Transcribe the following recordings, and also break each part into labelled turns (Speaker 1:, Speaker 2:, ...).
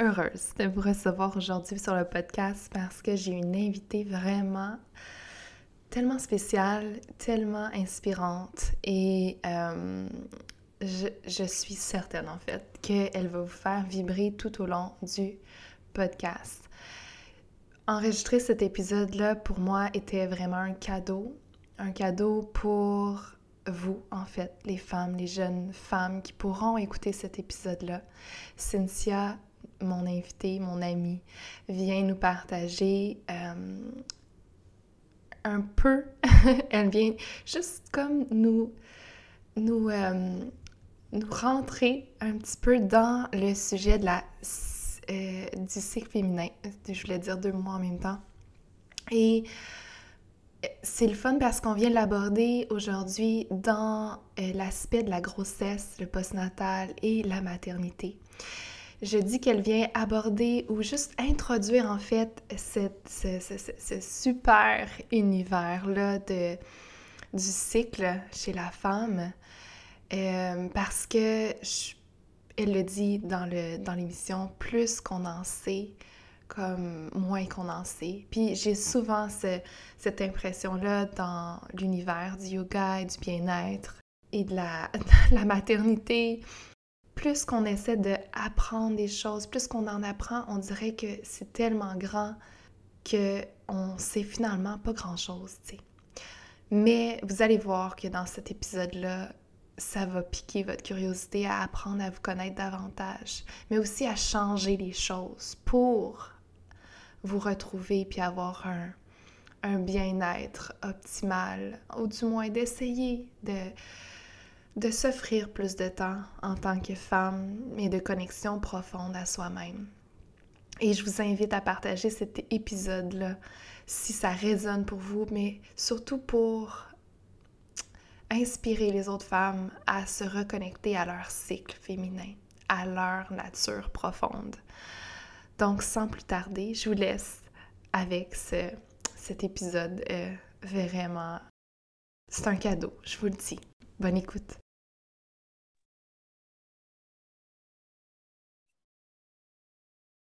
Speaker 1: heureuse de vous recevoir aujourd'hui sur le podcast parce que j'ai une invitée vraiment tellement spéciale, tellement inspirante et euh, je, je, suis certaine en fait qu'elle va vous faire vibrer tout au long du podcast. Enregistrer cet épisode-là pour moi était vraiment un cadeau, un cadeau pour vous, en fait, les femmes, les jeunes femmes qui pourront écouter cet épisode-là. Cynthia, mon invitée, mon amie, vient nous partager euh, un peu, elle vient juste comme nous, nous, euh, nous rentrer un petit peu dans le sujet de la, euh, du cycle féminin. Je voulais dire deux mots en même temps. Et c'est le fun parce qu'on vient l'aborder aujourd'hui dans l'aspect de la grossesse, le postnatal et la maternité. Je dis qu'elle vient aborder ou juste introduire en fait ce, super univers-là du cycle chez la femme euh, parce que, elle le dit dans l'émission, dans plus qu'on en sait, comme moins qu'on en sait. Puis j'ai souvent cette impression-là dans l'univers du yoga et du bien-être et de la maternité. Plus qu'on essaie d'apprendre des choses, plus qu'on en apprend, on dirait que c'est tellement grand qu'on sait finalement pas grand-chose. Mais vous allez voir que dans cet épisode-là, ça va piquer votre curiosité à apprendre à vous connaître davantage, mais aussi à changer les choses pour vous retrouver puis avoir un, un bien-être optimal, ou du moins d'essayer de, de s'offrir plus de temps en tant que femme et de connexion profonde à soi-même. Et je vous invite à partager cet épisode-là si ça résonne pour vous, mais surtout pour inspirer les autres femmes à se reconnecter à leur cycle féminin, à leur nature profonde. Donc, sans plus tarder, je vous laisse avec ce, cet épisode euh, vraiment... C'est un cadeau, je vous le dis. Bonne écoute.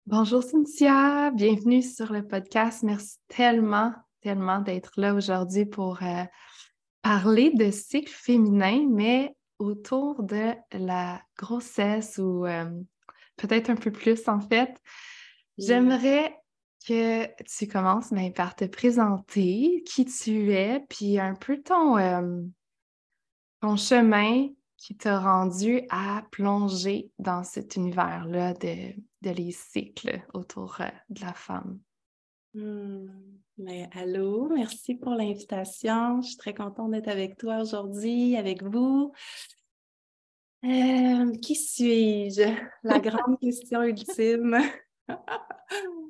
Speaker 1: Bonjour Cynthia, bienvenue sur le podcast. Merci tellement, tellement d'être là aujourd'hui pour euh, parler de cycle féminin, mais autour de la grossesse ou euh, peut-être un peu plus en fait. J'aimerais que tu commences mais, par te présenter qui tu es, puis un peu ton, euh, ton chemin qui t'a rendu à plonger dans cet univers-là de, de, les cycles autour euh, de la femme?
Speaker 2: Mais allô, merci pour l'invitation. Je suis très contente d'être avec toi aujourd'hui, avec vous. Euh, qui suis-je? La grande question ultime.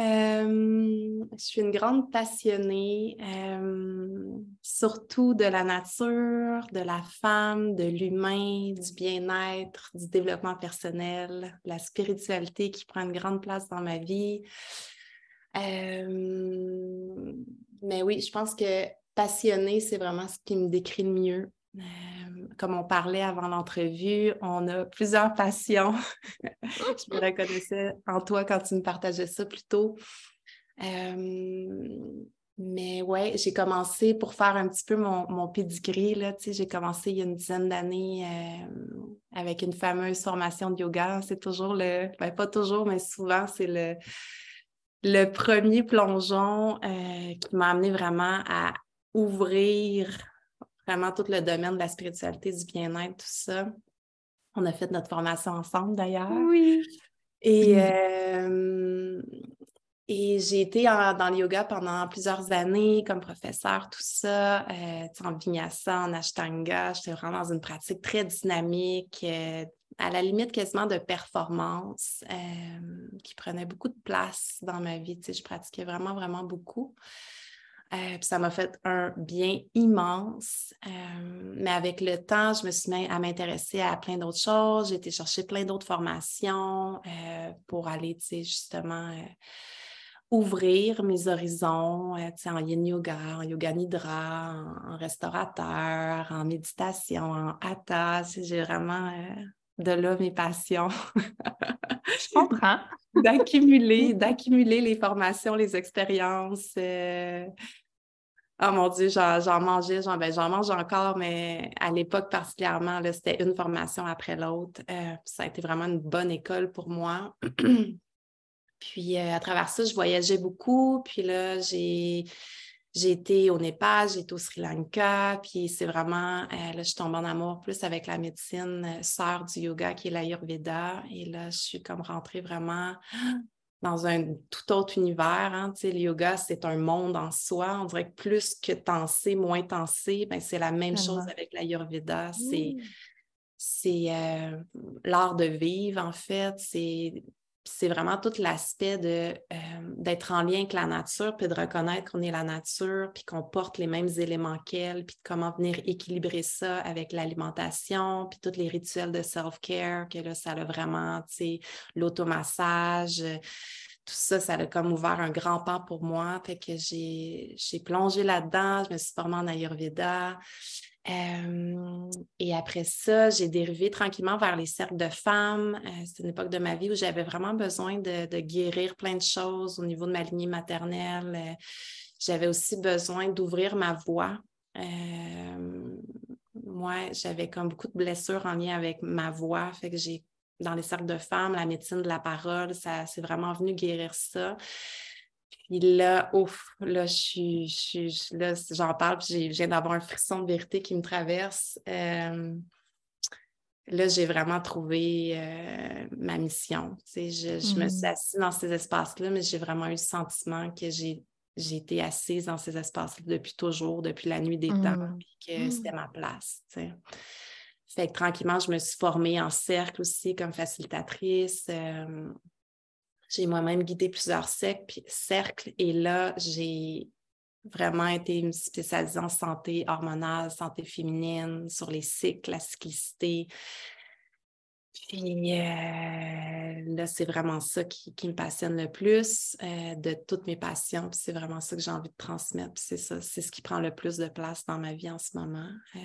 Speaker 2: Euh, je suis une grande passionnée, euh, surtout de la nature, de la femme, de l'humain, du bien-être, du développement personnel, la spiritualité qui prend une grande place dans ma vie. Euh, mais oui, je pense que passionnée, c'est vraiment ce qui me décrit le mieux. Comme on parlait avant l'entrevue, on a plusieurs passions. je me reconnaissais en toi quand tu me partageais ça plus tôt. Euh, mais ouais, j'ai commencé pour faire un petit peu mon, mon pedigree. J'ai commencé il y a une dizaine d'années euh, avec une fameuse formation de yoga. C'est toujours le, ben pas toujours, mais souvent, c'est le, le premier plongeon euh, qui m'a amené vraiment à ouvrir vraiment tout le domaine de la spiritualité, du bien-être, tout ça. On a fait notre formation ensemble d'ailleurs.
Speaker 1: Oui.
Speaker 2: Et, euh, et j'ai été dans le yoga pendant plusieurs années comme professeur, tout ça, euh, en vinyasa, en ashtanga. J'étais vraiment dans une pratique très dynamique, euh, à la limite quasiment de performance, qui prenait beaucoup de place dans ma vie. je pratiquais vraiment, vraiment beaucoup. Euh, ça m'a fait un bien immense. Euh, mais avec le temps, je me suis mis à m'intéresser à plein d'autres choses. J'ai été chercher plein d'autres formations pour aller, justement, ouvrir mes horizons en yin yoga, en yoga nidra, en, restaurateur, en méditation, en hatha. J'ai vraiment de là mes passions.
Speaker 1: Je comprends.
Speaker 2: d'accumuler, d'accumuler les formations, les expériences. Euh. Oh mon Dieu, j'en mangeais, ben, j'en mange encore, mais à l'époque particulièrement, c'était une formation après l'autre. Euh, ça a été vraiment une bonne école pour moi. puis euh, à travers ça, je voyageais beaucoup. Puis là, j'ai été au Népal, j'ai été au Sri Lanka, puis c'est vraiment, euh, là, je tombe en amour plus avec la médecine sœur du yoga qui est l'Ayurveda. Et là, je suis comme rentrée vraiment dans un tout autre univers. Hein. Tu sais, le yoga, c'est un monde en soi. On dirait que plus que t'en sais, moins t'en sais. Ben, c'est la même chose avec l'Ayurveda. C'est, mmh. c'est euh, l'art de vivre, en fait. C'est c'est vraiment tout l'aspect de euh, d'être en lien avec la nature, puis de reconnaître qu'on est la nature, puis qu'on porte les mêmes éléments qu'elle, puis de comment venir équilibrer ça avec l'alimentation, puis tous les rituels de self-care, que là, ça a vraiment, tu sais, l'automassage, euh, tout ça, ça a comme ouvert un grand pas pour moi. Fait que j'ai plongé là-dedans, je me suis formée en Ayurveda et après ça, j'ai dérivé tranquillement vers les cercles de femmes. Euh, c'est une époque de ma vie où j'avais vraiment besoin de, guérir plein de choses au niveau de ma lignée maternelle. Euh, j'avais aussi besoin d'ouvrir ma voix. moi, j'avais comme beaucoup de blessures en lien avec ma voix. Fait que j'ai, dans les cercles de femmes, la médecine de la parole, ça c'est vraiment venu guérir ça. Puis là, ouf, là, je suis, là, j'en parle, puis je viens d'avoir un frisson de vérité qui me traverse. Euh, là, j'ai vraiment trouvé euh, ma mission. Tu sais, je, me suis mmh. assise dans ces espaces-là, mais j'ai vraiment eu le sentiment que j'ai, été assise dans ces espaces-là depuis toujours, depuis la nuit des temps, puis que c'était mmh. ma place. Tu sais. Fait que tranquillement, je me suis formée en cercle aussi comme facilitatrice. Euh, j'ai moi-même guidé plusieurs cercles et là, j'ai vraiment été spécialisée en santé hormonale, santé féminine, sur les cycles, la cyclicité. Puis euh, là, c'est vraiment ça qui, me passionne le plus euh, de toutes mes passions. c'est vraiment ça que j'ai envie de transmettre. c'est ça, c'est ce qui prend le plus de place dans ma vie en ce moment. Euh,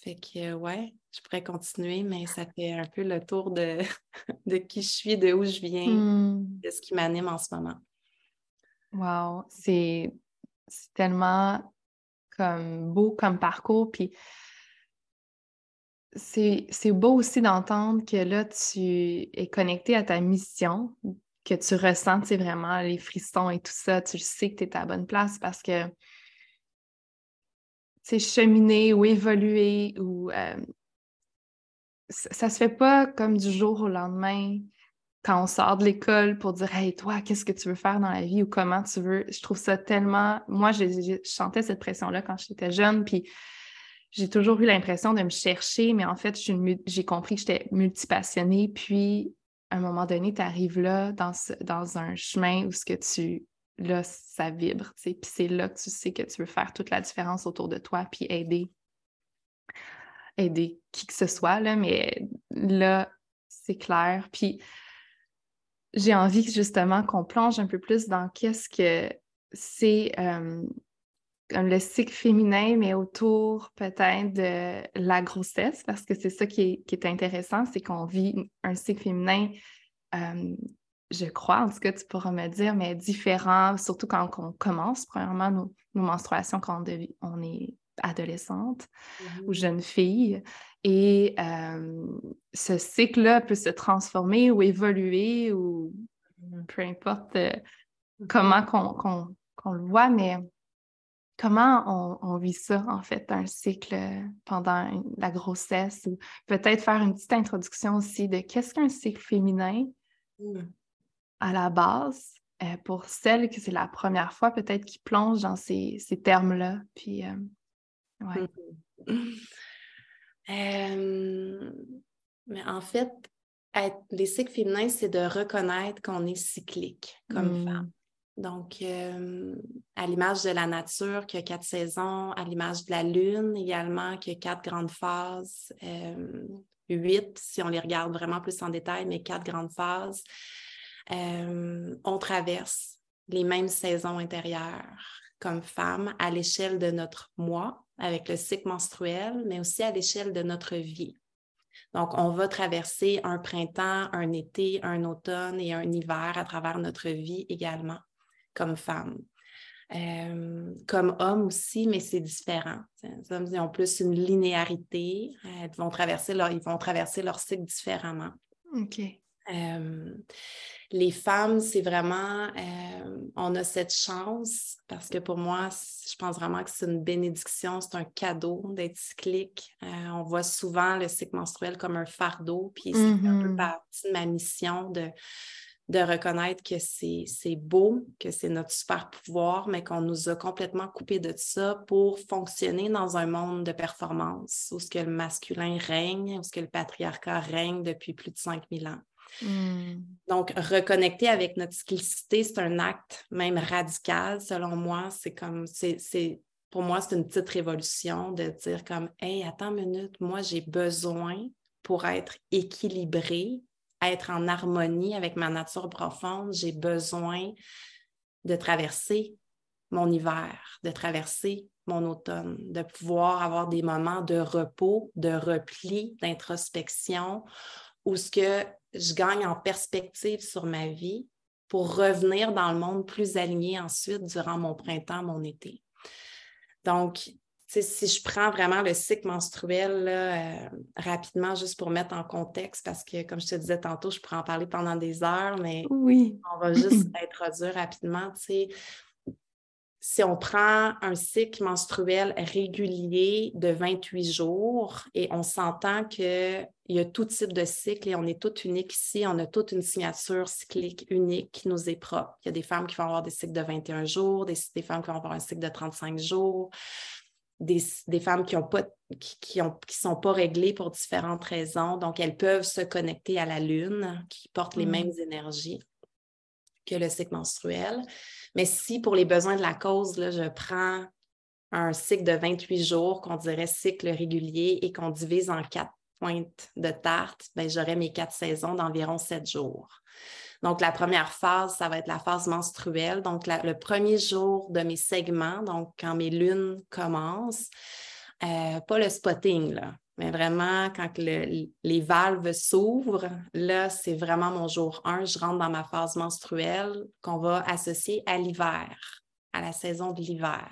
Speaker 2: fait que, ouais, je pourrais continuer, mais ça fait un peu le tour de, de qui je suis, de où je viens, mmh. de ce qui m'anime en ce moment.
Speaker 1: Wow, c'est tellement comme beau comme parcours. Puis c'est beau aussi d'entendre que là, tu es connecté à ta mission, que tu ressens vraiment les frissons et tout ça. Tu sais que tu es à la bonne place parce que cheminer ou évoluer ou euh, ça, se fait pas comme du jour au lendemain quand on sort de l'école pour dire Hey, toi, qu'est-ce que tu veux faire dans la vie ou comment tu veux. Je trouve ça tellement. Moi, je, chantais cette pression-là quand j'étais jeune, puis j'ai toujours eu l'impression de me chercher, mais en fait, j'ai compris que j'étais multipassionnée. Puis, à un moment donné, tu arrives là dans, dans un chemin où ce que tu là, ça vibre, puis c'est là que tu sais que tu veux faire toute la différence autour de toi, puis aider, aider qui que ce soit, là, mais là, c'est clair. Puis j'ai envie justement qu'on plonge un peu plus dans qu'est-ce que c'est euh, le cycle féminin, mais autour peut-être de la grossesse, parce que c'est ça qui est, intéressant, c'est qu'on vit un cycle féminin euh, je crois, en tout cas, tu pourras me dire, mais différent, surtout quand on commence, premièrement, nos, menstruations quand on, est adolescente ou mmh jeune fille. Et ce cycle-là peut se transformer ou évoluer ou mmh peu importe euh, comment qu'on le voit, mais comment on, vit ça, en fait, un cycle pendant la grossesse ou peut-être faire une petite introduction aussi de qu'est-ce qu'un cycle féminin mmh. À la base euh, pour celles que c'est la première fois peut-être qui plongent dans ces, termes-là. Puis, euh, ouais.
Speaker 2: mais en fait, être, les cycles féminins, c'est de reconnaître qu'on est cyclique comme mmh. femme. Donc, euh, à l'image de la nature qui a quatre saisons, à l'image de la lune également qui a quatre grandes phases, euh, huit si on les regarde vraiment plus en détail, mais quatre grandes phases, euh, on traverse les mêmes saisons intérieures comme femme à l'échelle de notre mois avec le cycle menstruel, mais aussi à l'échelle de notre vie. Donc, on va traverser un printemps, un été, un automne et un hiver à travers notre vie également comme femme. Euh, comme homme aussi, mais c'est différent. Les hommes ont plus une linéarité. ils vont traverser leur, ils vont traverser leur cycle différemment.
Speaker 1: OK.
Speaker 2: Euh, les femmes, c'est vraiment, euh, on a cette chance parce que pour moi, je pense vraiment que c'est une bénédiction, c'est un cadeau d'être cyclique. on voit souvent le cycle menstruel comme un fardeau, puis c'est un peu mm-hmm. partie de ma mission de de reconnaître que c'est beau, que c'est notre super pouvoir, mais qu'on nous a complètement coupé de ça pour fonctionner dans un monde de performance où ce que le masculin règne, où ce que le patriarcat règne depuis plus de 5000 ans. Hmm. Donc, reconnecter avec notre cyclicité, c'est un acte même radical, selon moi. C'est comme, c'est, pour moi, c'est une petite révolution de dire comme, hey, attends une minute, moi, j'ai besoin pour être équilibré être en harmonie avec ma nature profonde, j'ai besoin de traverser mon hiver, de traverser mon automne, de pouvoir avoir des moments de repos, de repli, d'introspection, où ce que je gagne en perspective sur ma vie pour revenir dans le monde plus aligné ensuite durant mon printemps, mon été. Donc, si je prends vraiment le cycle menstruel euh, rapidement, juste pour mettre en contexte, parce que comme je te disais tantôt, je pourrais en parler pendant des heures, mais
Speaker 1: oui.
Speaker 2: on va juste introduire rapidement. Si on prend un cycle menstruel régulier de 28 jours et on s'entend qu'il y a tout type de cycle et on est toutes uniques ici, on a toute une signature cyclique unique qui nous est propre. Il y a des femmes qui vont avoir des cycles de 21 jours, des, des femmes qui vont avoir un cycle de 35 jours des, femmes qui ne qui, qui, qui, sont pas réglées pour différentes raisons. Donc, elles peuvent se connecter à la lune, qui porte les mm. mêmes énergies que le cycle menstruel. Mais si pour les besoins de la cause, là, je prends un cycle de 28 jours qu'on dirait cycle régulier et qu'on divise en quatre de tarte, ben, j'aurai mes quatre saisons d'environ sept jours. Donc, la première phase, ça va être la phase menstruelle. Donc, le premier jour de mes segments, donc quand mes lunes commencent, euh, pas le spotting, là, mais vraiment quand les valves s'ouvrent, là, c'est vraiment mon jour 1. Je rentre dans ma phase menstruelle qu'on va associer à l'hiver, à la saison de l'hiver.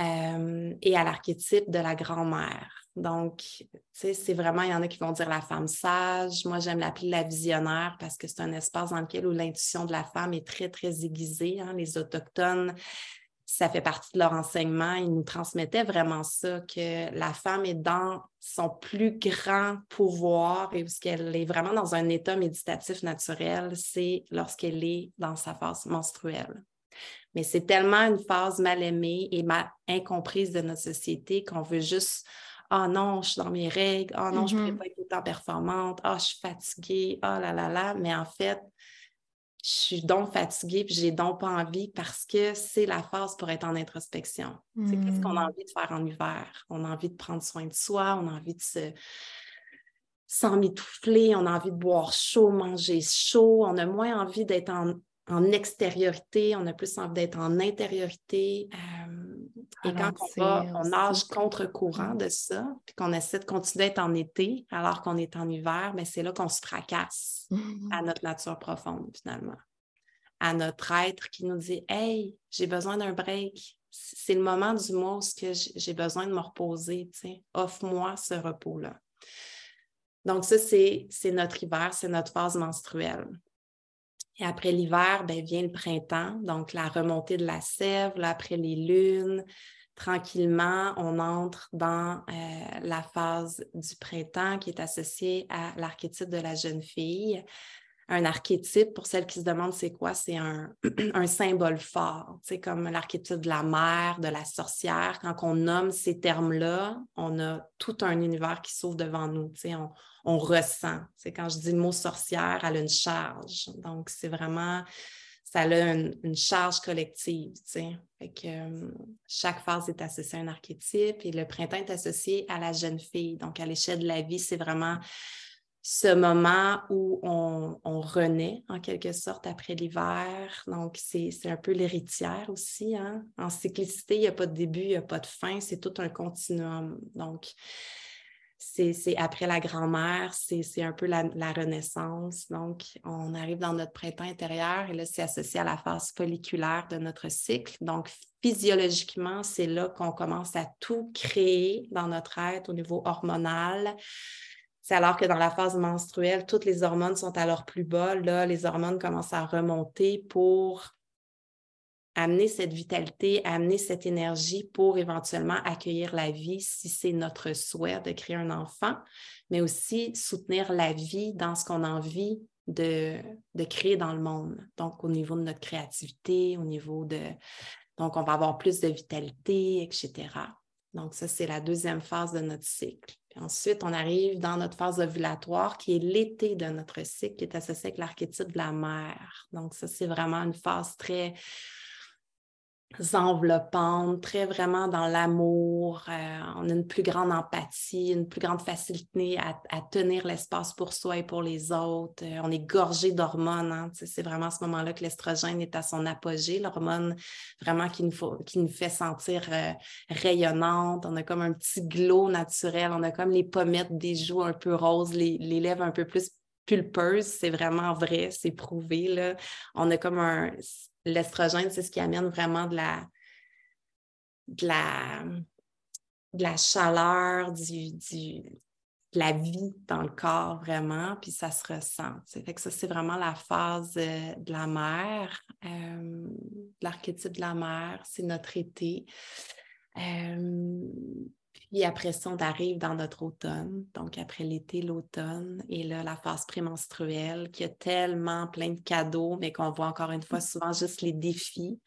Speaker 2: Euh, et à l'archétype de la grand-mère. Donc, tu sais, c'est vraiment, il y en a qui vont dire la femme sage. Moi, j'aime l'appeler la visionnaire parce que c'est un espace dans lequel où l'intuition de la femme est très, très aiguisée. Hein. Les Autochtones, ça fait partie de leur enseignement. Ils nous transmettaient vraiment ça, que la femme est dans son plus grand pouvoir et qu'elle est vraiment dans un état méditatif naturel, c'est lorsqu'elle est dans sa phase menstruelle. Mais c'est tellement une phase mal aimée et mal incomprise de notre société qu'on veut juste ah non, je suis dans mes règles, ah non, je ne pourrais mm-hmm. pas être autant performante, ah, je suis fatiguée, ah là là là. Mais en fait, je suis donc fatiguée puis j'ai donc pas envie parce que c'est la phase pour être en introspection. C'est qu'est-ce qu'on a mm. envie de faire en hiver? On a envie de prendre soin de soi, on a envie de se s'en mitoufler, on a envie de boire chaud, manger chaud, on a moins envie d'être en, extériorité, on a plus envie d'être en intériorité. Euh, et quand on, va, on nage contre-courant de ça, puis qu'on essaie de continuer d'être en été alors qu'on est en hiver, mais ben, c'est là qu'on se fracasse à notre nature profonde, finalement. À notre être qui nous dit Hey, j'ai besoin d'un break. C'est le moment du mois où j'ai besoin de me reposer. Offre-moi ce repos-là. Donc, ça, c'est notre hiver, c'est notre phase menstruelle. Et après l'hiver, ben, vient le printemps, donc la remontée de la sève, après les lunes. Tranquillement, on entre dans euh, la phase du printemps qui est associée à l'archétype de la jeune fille un archétype, pour celles qui se demandent c'est quoi, c'est un, symbole fort, comme l'archétype de la mère, de la sorcière. Quand on nomme ces termes-là, on a tout un univers qui s'ouvre devant nous, on, on ressent. C'est quand je dis le mot sorcière, elle a une charge. Donc, c'est vraiment, ça a une, charge collective, que, euh, chaque phase est associée à un archétype et le printemps est associé à la jeune fille. Donc, à l'échelle de la vie, c'est vraiment ce moment où on, renaît en quelque sorte après l'hiver. Donc, c'est un peu l'héritière aussi. Hein. En cyclicité, il n'y a pas de début, il n'y a pas de fin, c'est tout un continuum. Donc, c'est après la grand-mère, c'est un peu la, renaissance. Donc, on arrive dans notre printemps intérieur et là, c'est associé à la phase folliculaire de notre cycle. Donc, physiologiquement, c'est là qu'on commence à tout créer dans notre être au niveau hormonal, c'est alors que dans la phase menstruelle, toutes les hormones sont à leur plus bas. Là, les hormones commencent à remonter pour amener cette vitalité, amener cette énergie pour éventuellement accueillir la vie si c'est notre souhait de créer un enfant, mais aussi soutenir la vie dans ce qu'on a envie de, de créer dans le monde. Donc, au niveau de notre créativité, au niveau de... Donc, on va avoir plus de vitalité, etc. Donc, ça, c'est la deuxième phase de notre cycle ensuite, on arrive dans notre phase ovulatoire qui est l'été de notre cycle, qui est associé avec l'archétype de la mère. Donc, ça, c'est vraiment une phase très enveloppante, très vraiment dans l'amour. Euh, on a une plus grande empathie, une plus grande facilité à, tenir l'espace pour soi et pour les autres. Euh, on est gorgé d'hormones. Hein. C'est vraiment à ce moment-là que l'estrogène est à son apogée, l'hormone vraiment qui nous, fait sentir euh, rayonnante. On a comme un petit glow naturel. On a comme les pommettes des joues un peu roses, les, lèvres un peu plus pulpeuses. C'est vraiment vrai, c'est prouvé. On a comme un l'estrogène, c'est ce qui amène vraiment de la, chaleur, du, de la vie dans le corps vraiment, puis ça se ressent. Fait que ça, c'est vraiment la phase euh, de la mer, euh, l'archétype de la mer, c'est notre été. Euh, puis après ça, on arrive dans notre automne, donc après l'été, l'automne, et là, la phase prémenstruelle qui a tellement plein de cadeaux, mais qu'on voit encore une fois souvent juste les défis.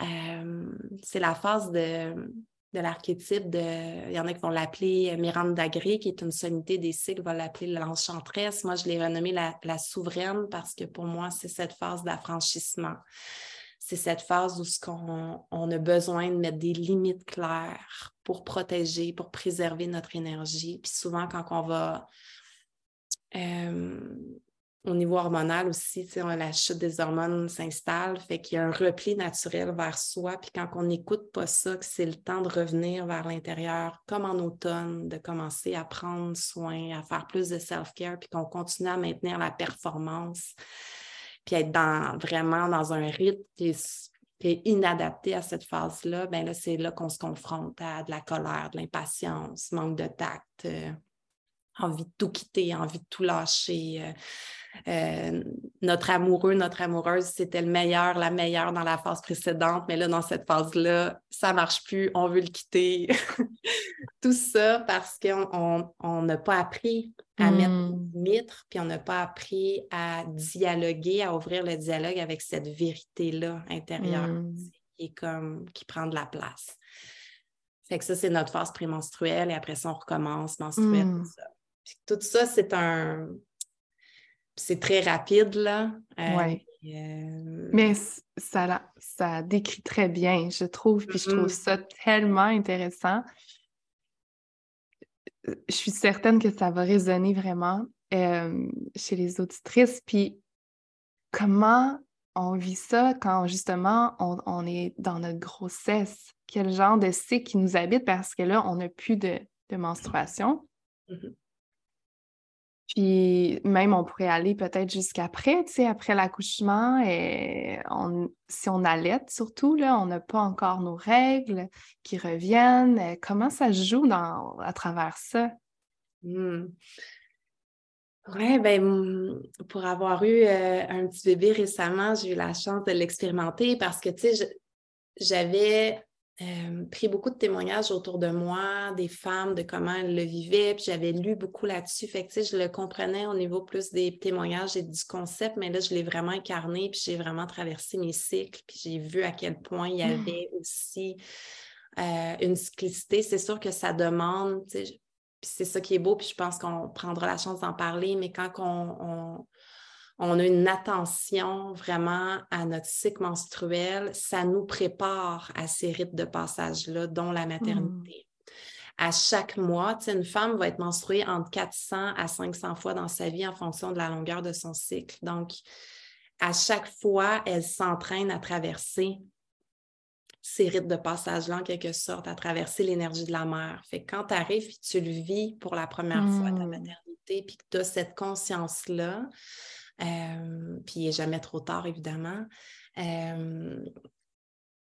Speaker 2: Euh, c'est la phase de, de l'archétype de. Il y en a qui vont l'appeler Miranda Gray, qui est une sommité des cycles, va l'appeler l'enchanteresse. Moi, je l'ai renommée la, la, souveraine parce que pour moi, c'est cette phase d'affranchissement c'est cette phase où ce on a besoin de mettre des limites claires pour protéger, pour préserver notre énergie. Puis souvent, quand on va euh, au niveau hormonal aussi, la chute des hormones s'installe, fait qu'il y a un repli naturel vers soi. Puis quand on n'écoute pas ça, que c'est le temps de revenir vers l'intérieur, comme en automne, de commencer à prendre soin, à faire plus de self-care, puis qu'on continue à maintenir la performance puis être dans, vraiment dans un rythme qui est, inadapté à cette phase-là, ben là, c'est là qu'on se confronte à de la colère, de l'impatience, manque de tact, euh, envie de tout quitter, envie de tout lâcher. Euh, euh, notre amoureux, notre amoureuse, c'était le meilleur, la meilleure dans la phase précédente, mais là, dans cette phase-là, ça ne marche plus, on veut le quitter. Tout ça parce qu'on n'a pas appris à mettre hmm. des limites, puis on n'a pas appris à dialoguer, à ouvrir le dialogue avec cette vérité-là intérieure hmm. qui est comme qui prend de la place. Fait que ça, c'est notre phase prémenstruelle et après ça, on recommence menstruelle. Tout hmm. ça, tout ça c'est un c'est très rapide, là.
Speaker 1: Euh, euh, Mais ça, ça décrit très bien, je trouve, puis je trouve ça tellement intéressant. Je suis certaine que ça va résonner vraiment euh, chez les auditrices. Puis comment on vit ça quand justement on, est dans notre grossesse? Quel genre de cycle qui nous habite? Parce que là, on n'a plus de, menstruation. Mm-hmm. Puis même, on pourrait aller peut-être jusqu'après, tu sais, après l'accouchement. Et si on allait surtout, là, on n'a pas encore nos règles qui reviennent. Comment ça se joue dans, à travers ça?
Speaker 2: Mmh. Oui, ben, pour avoir eu euh, un petit bébé récemment, j'ai eu la chance de l'expérimenter parce que, tu sais, j'avais euh, pris beaucoup de témoignages autour de moi, des femmes, de comment elles le vivaient, puis j'avais lu beaucoup là-dessus. Fait que, tu sais, je le comprenais au niveau plus des témoignages et du concept, mais là, je l'ai vraiment incarné, puis j'ai vraiment traversé mes cycles, puis j'ai vu à quel point il y mmh. avait aussi euh, une cyclicité. C'est sûr que ça demande, tu sais, c'est ça qui est beau, puis je pense qu'on prendra la chance d'en parler, mais quand on, on, a une attention vraiment à notre cycle menstruel, ça nous prépare à ces rites de passage-là, dont la maternité. Hmm. À chaque mois, une femme va être menstruée entre 400 à 500 fois dans sa vie en fonction de la longueur de son cycle. Donc, à chaque fois, elle s'entraîne à traverser ces rites de passage-là, en quelque sorte, à traverser l'énergie de la mère. Fait que quand tu arrives et tu le vis pour la première fois, ta mmh. maternité, puis que tu as cette conscience-là, euh, puis il n'est jamais trop tard, évidemment, euh,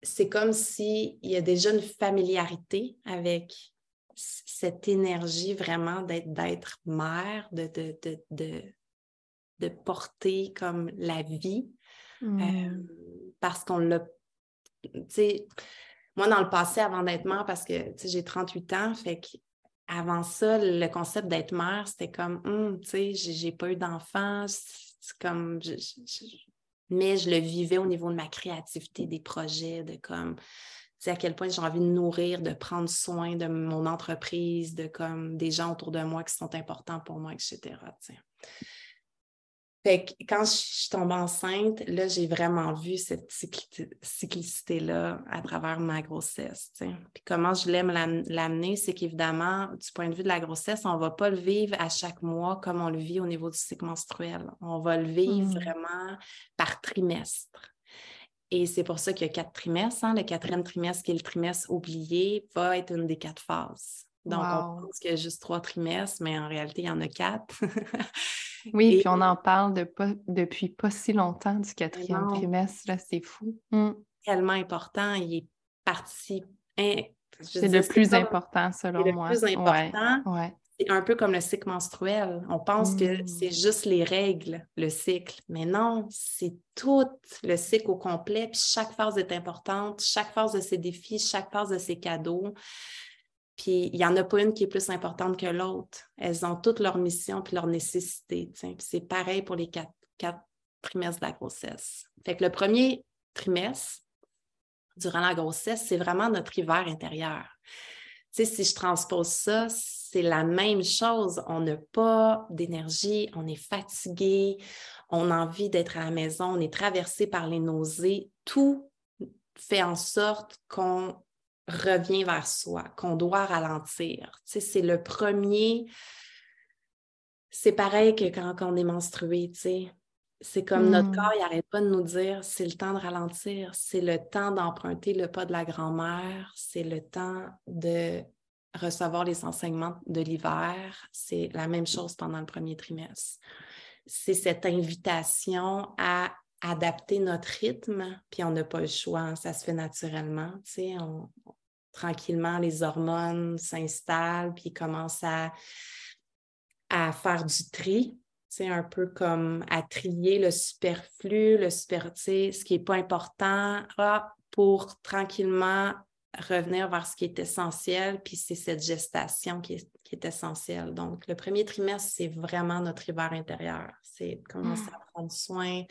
Speaker 2: c'est comme s'il y a déjà une familiarité avec cette énergie vraiment d'être mère, de, de, de, porter comme la vie, mmh. euh, parce qu'on l'a sais, moi, dans le passé, avant d'être mère, parce que j'ai 38 ans, fait que avant ça, le concept d'être mère, c'était comme, hum, tu sais, j'ai pas eu d'enfant, comme, mais je le vivais au niveau de ma créativité, des projets, de comme, tu sais, à quel point j'ai envie de nourrir, de prendre soin de mon entreprise, de comme des gens autour de moi qui sont importants pour moi, etc. Fait que quand je suis tombée enceinte, là, j'ai vraiment vu cette cyclicité-là à travers ma grossesse. Puis comment je l'aime l'amener, c'est qu'évidemment, du point de vue de la grossesse, on ne va pas le vivre à chaque mois comme on le vit au niveau du cycle menstruel. On va le vivre mmh. vraiment par trimestre. Et c'est pour ça qu'il y a quatre trimestres. Hein. Le quatrième trimestre, qui est le trimestre oublié, va être une des quatre phases. Donc, on pense qu'il y a juste trois trimestres, mais en réalité, il y en a quatre.
Speaker 1: oui, puis on en parle depuis pas si longtemps du quatrième trimestre. C'est fou.
Speaker 2: Mmh. Tellement important. Il est parti.
Speaker 1: C'est le plus important, selon moi.
Speaker 2: Le plus important. C'est un peu comme le cycle menstruel. On pense que mmh. c'est juste les règles, le cycle. Mais non, c'est tout le cycle au complet. Puis chaque phase est importante. Chaque phase de ses défis, chaque phase de ses cadeaux. Puis il n'y en a pas une qui est plus importante que l'autre. Elles ont toutes leurs missions puis leurs nécessités. c'est pareil pour les quatre, trimestres de la grossesse. Fait que le premier trimestre, durant la grossesse, c'est vraiment notre hiver intérieur. si je transpose ça, c'est la même chose. On n'a pas d'énergie, on est fatigué, on a envie d'être à la maison, on est traversé par les nausées. Tout fait en sorte qu'on revient vers soi, qu'on doit ralentir. Tu sais, c'est le premier. C'est pareil que quand, on est menstrué, tu sais. C'est comme notre hmm. corps, il n'arrête pas de nous dire c'est le temps de ralentir, c'est le temps d'emprunter le pas de la grand-mère, c'est le temps de recevoir les enseignements de l'hiver. C'est la même chose pendant le premier trimestre. C'est cette invitation à adapter notre rythme, puis on n'a pas le choix, hein, ça se fait naturellement. Tranquillement, les hormones s'installent, puis commencent à, à faire du tri. C'est un peu comme à trier le superflu, le super, ce qui n'est pas important, ah, pour tranquillement revenir vers ce qui est essentiel, puis c'est cette gestation qui est, qui est, essentielle. Donc, le premier trimestre, c'est vraiment notre hiver intérieur. C'est commencer mmh. à prendre soin,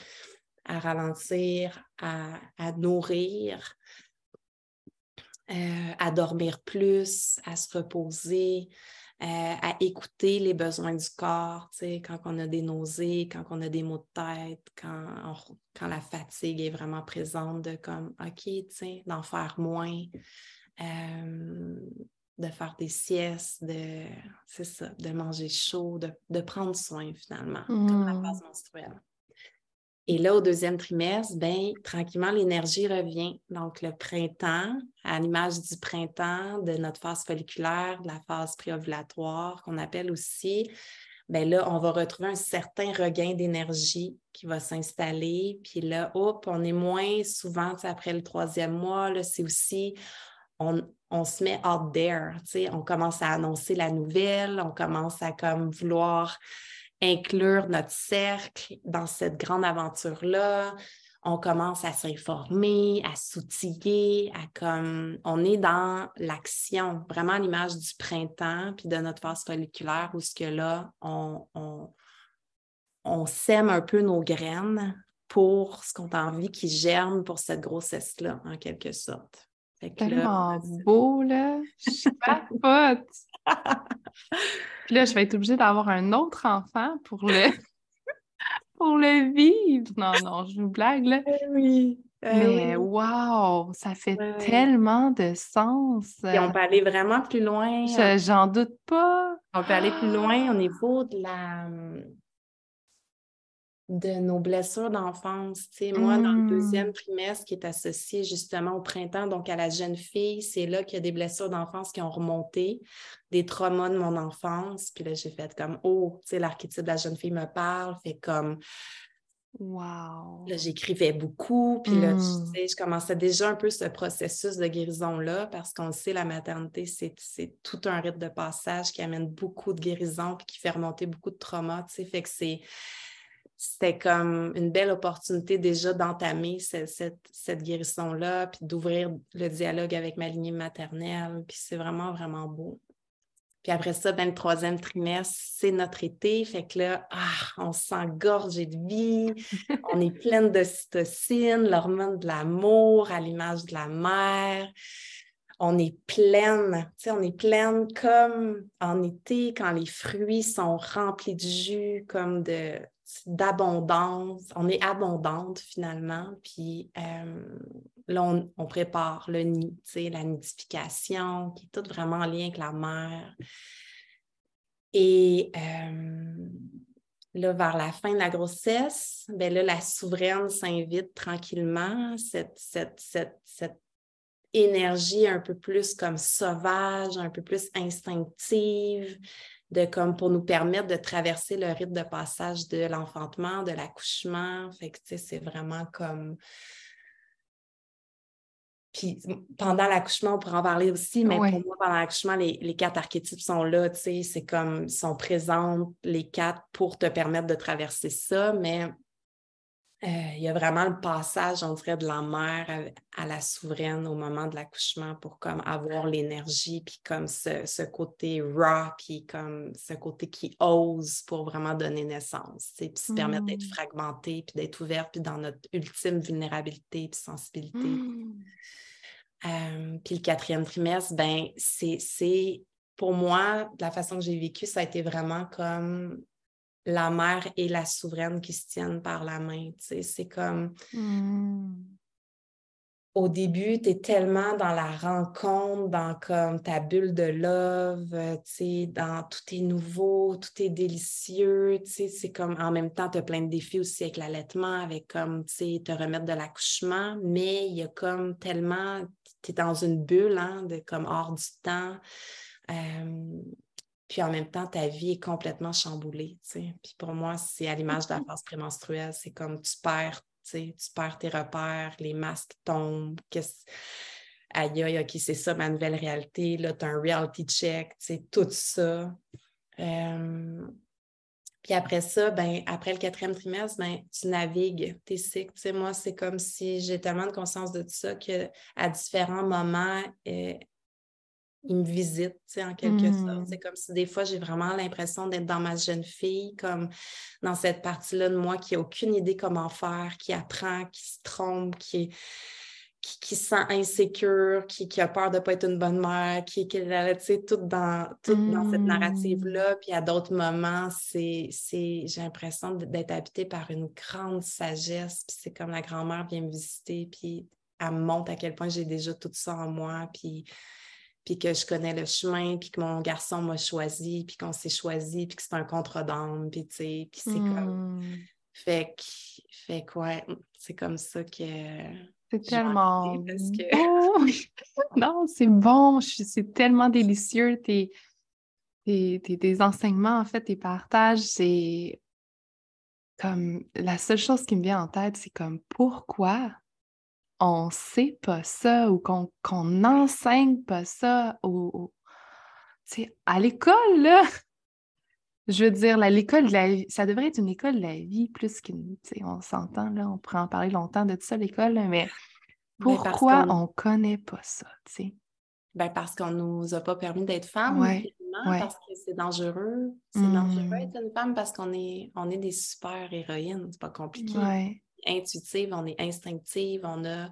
Speaker 2: à ralentir, à, nourrir, euh, à dormir plus, à se reposer, euh, à écouter les besoins du corps, quand on a des nausées, quand on a des maux de tête, quand, quand la fatigue est vraiment présente, de comme, OK, d'en faire moins, euh, de faire des siestes, de, c'est ça, de manger chaud, de, prendre soin finalement, comme la mmh. phase menstruelle. Et là, au deuxième trimestre, ben, tranquillement, l'énergie revient. Donc, le printemps, à l'image du printemps, de notre phase folliculaire, de la phase préovulatoire, qu'on appelle aussi, ben là, on va retrouver un certain regain d'énergie qui va s'installer. Puis là, hop, on est moins souvent, après le troisième mois, là, c'est aussi, on, on, se met out there, on commence à annoncer la nouvelle, on commence à comme vouloir inclure notre cercle dans cette grande aventure-là. On commence à s'informer, à s'outiller, à comme on est dans l'action, vraiment l'image du printemps puis de notre phase folliculaire où ce que là, on, on, sème un peu nos graines pour ce qu'on a envie qui germe pour cette grossesse-là, en quelque sorte.
Speaker 1: Tellement beau, là. Je suis pas Puis là, je vais être obligée d'avoir un autre enfant pour le, pour le vivre. Non, non, je vous blague, là.
Speaker 2: Eh oui.
Speaker 1: Eh Mais wow, ça fait tellement de sens.
Speaker 2: Et on peut aller vraiment plus loin.
Speaker 1: J'en doute pas.
Speaker 2: On peut aller plus loin au niveau de la de nos blessures d'enfance. Moi, dans le mmh. deuxième trimestre qui est associé justement au printemps, donc à la jeune fille, c'est là qu'il y a des blessures d'enfance qui ont remonté, des traumas de mon enfance. Puis là, j'ai fait comme, oh, tu sais, l'archétype de la jeune fille me parle, fait comme...
Speaker 1: Wow!
Speaker 2: Là, j'écrivais beaucoup, puis là, tu mmh. sais, je commençais déjà un peu ce processus de guérison-là, parce qu'on sait, la maternité, c'est tout un rite de passage qui amène beaucoup de guérison, puis qui fait remonter beaucoup de traumas, tu sais, fait que c'est c'était comme une belle opportunité déjà d'entamer cette, guérison-là, puis d'ouvrir le dialogue avec ma lignée maternelle. Puis c'est vraiment, vraiment beau. Puis après ça, ben, le troisième trimestre, c'est notre été. Fait que là, ah, on se sent gorgé de vie. on est pleine d'ocytocine, l'hormone de l'amour à l'image de la mère. On est pleine, tu sais, on est pleine comme en été quand les fruits sont remplis de jus, comme de d'abondance. On est abondante finalement. Puis euh, là, on, prépare le nid, la nidification, qui est tout vraiment en lien avec la mère. Et euh, là, vers la fin de la grossesse, ben la souveraine s'invite tranquillement, cette, cette, cette, cette énergie un peu plus comme sauvage, un peu plus instinctive, de comme pour nous permettre de traverser le rythme de passage de l'enfantement, de l'accouchement. Fait que, c'est vraiment comme. Puis pendant l'accouchement, on pourra en parler aussi, mais pour moi, pendant l'accouchement, les, les, quatre archétypes sont là, tu sais, c'est comme, sont présents les quatre pour te permettre de traverser ça, mais euh, il y a vraiment le passage, on dirait, de la mère à, la souveraine au moment de l'accouchement pour comme avoir l'énergie, puis comme ce, côté raw, puis comme ce côté qui ose pour vraiment donner naissance, puis se permettre d'être mmh. fragmenté, puis d'être ouverte, puis dans notre ultime vulnérabilité, puis sensibilité. Mmh. Euh, puis le quatrième trimestre, ben c'est pour moi, de la façon que j'ai vécu, ça a été vraiment comme la mère et la souveraine qui se tiennent par la main. C'est comme.
Speaker 1: Hmm.
Speaker 2: Au début, tu es tellement dans la rencontre, dans comme ta bulle de love, dans tout est nouveau, tout est délicieux, c'est comme en même temps, tu as plein de défis aussi avec l'allaitement, avec comme, te remettre de l'accouchement, mais il y a comme tellement, tu es dans une bulle, hein, de comme hors du temps. Euh, puis en même temps, ta vie est complètement chamboulée. Puis pour moi, c'est à l'image de la phase prémenstruelle, c'est comme tu perds, tu perds tes repères, les masques tombent. Aïe, aïe, OK, c'est ça ma nouvelle réalité. Là, tu as un reality check, tout ça. Puis après ça, ben, après le quatrième trimestre, ben, tu navigues tes cycles. moi, c'est comme si j'ai tellement de conscience de tout ça qu'à différents moments, euh, il me visite, en quelque sorte. Mmh. C'est comme si des fois, j'ai vraiment l'impression d'être dans ma jeune fille, comme dans cette partie-là de moi qui n'a aucune idée comment faire, qui apprend, qui se trompe, qui, qui, se sent insécure, qui, a peur de ne pas être une bonne mère, qui, qui est tout, dans, tout dans cette mmh. narrative-là. Puis à d'autres moments, c'est, j'ai l'impression d'être habitée par une grande sagesse. Puis c'est comme la grand-mère vient me visiter, puis elle me montre à quel point j'ai déjà tout ça en moi. Puis puis que je connais le chemin, puis que mon garçon m'a choisi, puis qu'on s'est choisi, puis que c'est un contre d'âme, puis tu sais, puis c'est comme... Hmm. Fait que, fait quoi, c'est comme ça que...
Speaker 1: C'est tellement non, c'est bon, c'est tellement délicieux, tes, tes, enseignements, en fait, tes partages, c'est comme... La seule chose qui me vient en tête, c'est comme pourquoi on sait pas ça ou qu'on n'enseigne pas ça au, à l'école, là. je veux dire, l'école de la vie, ça devrait être une école de la vie plus qu'une. On s'entend, là, on pourrait en parler longtemps de tout ça, l'école, mais ben, pourquoi on ne connaît pas ça, tu sais?
Speaker 2: Ben parce qu'on ne nous a pas permis d'être femmes, parce que c'est dangereux. C'est dangereux mmh. d'être une femme parce qu'on est, on est des super héroïnes, c'est pas compliqué. Intuitive, on est instinctive, on a.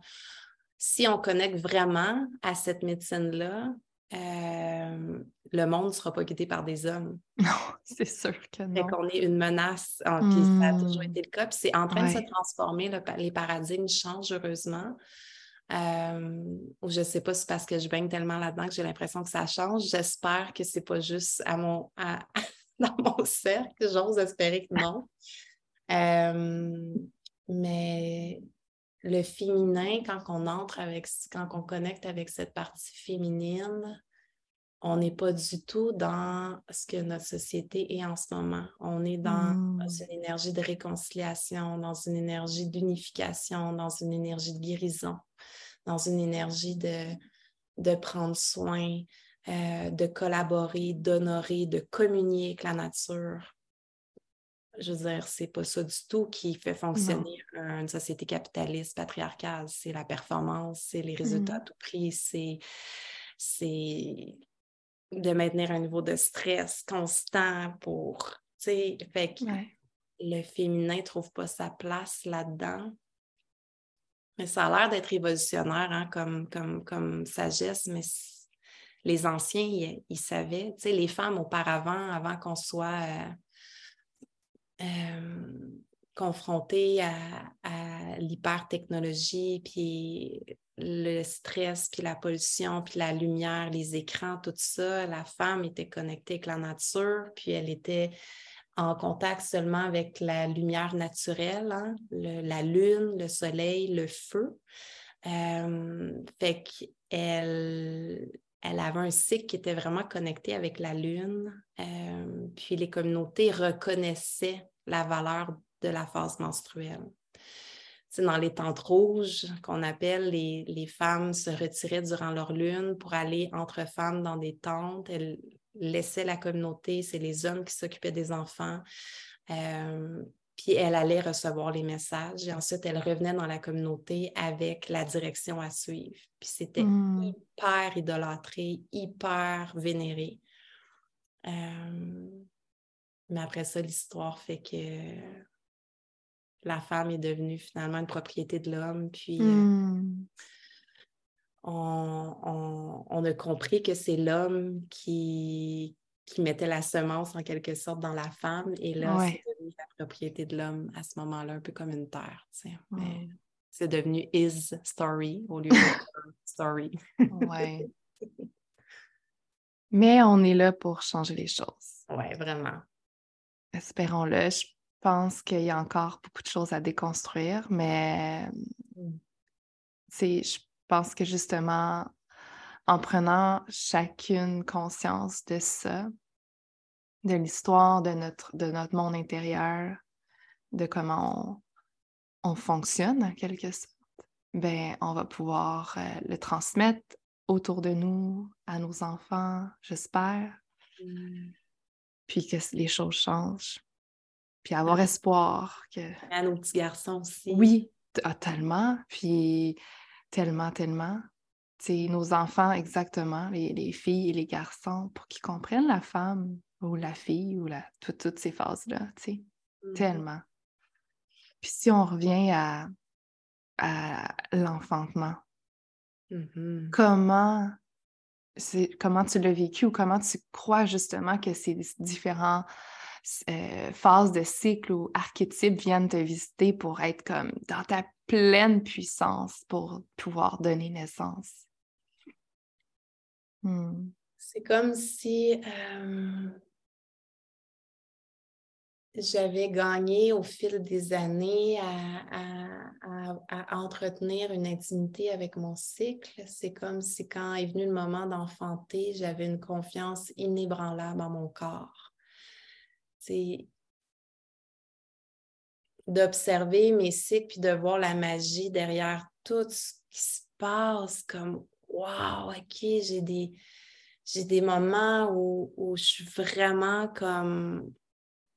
Speaker 2: Si on connecte vraiment à cette médecine-là, euh, le monde ne sera pas quitté par des hommes.
Speaker 1: Non, c'est sûr que non.
Speaker 2: Fait qu'on est une menace, ça a toujours été le cas. Puis c'est en train de se transformer, les paradigmes changent heureusement. Euh, ou je ne sais pas si c'est parce que je baigne tellement là-dedans que j'ai l'impression que ça change. J'espère que ce n'est pas juste à mon, dans mon cercle. J'ose espérer que non. Euh, mais le féminin, quand on entre avec, quand on connecte avec cette partie féminine, on n'est pas du tout dans ce que notre société est en ce moment. On est dans, mmh. une énergie de réconciliation, dans une énergie d'unification, dans une énergie de guérison, dans une énergie de, de prendre soin, euh, de collaborer, d'honorer, de communier avec la nature je veux dire, c'est pas ça du tout qui fait fonctionner une société capitaliste, patriarcale. C'est la performance, c'est les résultats à mmh. tout prix, c'est, de maintenir un niveau de stress constant pour, tu sais, fait que le féminin ne trouve pas sa place là-dedans. Mais ça a l'air d'être révolutionnaire hein, comme, comme, comme sagesse, mais les anciens, ils, savaient, tu sais, les femmes auparavant, avant qu'on soit... Euh, euh, confrontés à, à l'hypertechnologie, puis le stress, puis la pollution, puis la lumière, les écrans, tout ça, la femme était connectée avec la nature, puis elle était en contact seulement avec la lumière naturelle, hein, la lune, le soleil, le feu. Euh, fait qu'elle elle avait un cycle qui était vraiment connecté avec la lune. Euh, puis les communautés reconnaissaient la valeur de la phase menstruelle. C'est dans les tentes rouges qu'on appelle, les, les, femmes se retiraient durant leur lune pour aller entre femmes dans des tentes. Elles laissaient la communauté, c'est les hommes qui s'occupaient des enfants. Euh, puis elle allait recevoir les messages et ensuite elle revenait dans la communauté avec la direction à suivre. Puis c'était mmh. hyper idolâtré, hyper vénéré. Euh, mais après ça, l'histoire fait que la femme est devenue finalement une propriété de l'homme. Puis euh, hmm. on, a compris que c'est l'homme qui, qui mettait la semence en quelque sorte dans la femme. Et là, c'est devenu la propriété de l'homme à ce moment-là, un peu comme une terre. c'est devenu his story au lieu de story.
Speaker 1: ouais. Mais on est là pour changer les choses.
Speaker 2: Oui, vraiment.
Speaker 1: Espérons-le. Je pense qu'il y a encore beaucoup de choses à déconstruire, mais mmh. je pense que justement, en prenant chacune conscience de ça, de l'histoire de notre, de notre monde intérieur, de comment on, fonctionne en quelque sorte, ben, on va pouvoir euh, le transmettre autour de nous, à nos enfants, j'espère. Mmh puis que les choses changent. Puis avoir espoir que.
Speaker 2: À nos petits garçons aussi.
Speaker 1: Oui, ah, tellement. Puis tellement, tellement. sais, nos enfants, exactement, les, filles et les garçons, pour qu'ils comprennent la femme ou la fille ou la, toutes ces phases-là, tu sais. Mm-hmm. Tellement. Puis si on revient à, à l'enfantement, mm-hmm. comment comment tu l'as vécu ou comment tu crois justement que ces différentes euh, phases de cycle ou archétypes viennent te visiter pour être comme dans ta pleine puissance pour pouvoir donner naissance?
Speaker 2: Hmm. C'est comme si euh, j'avais gagné au fil des années à, entretenir une intimité avec mon cycle. C'est comme si quand est venu le moment d'enfanter, j'avais une confiance inébranlable en mon corps. C'est d'observer mes cycles puis de voir la magie derrière tout ce qui se passe comme wow, ok, j'ai des j'ai des moments où, je suis vraiment comme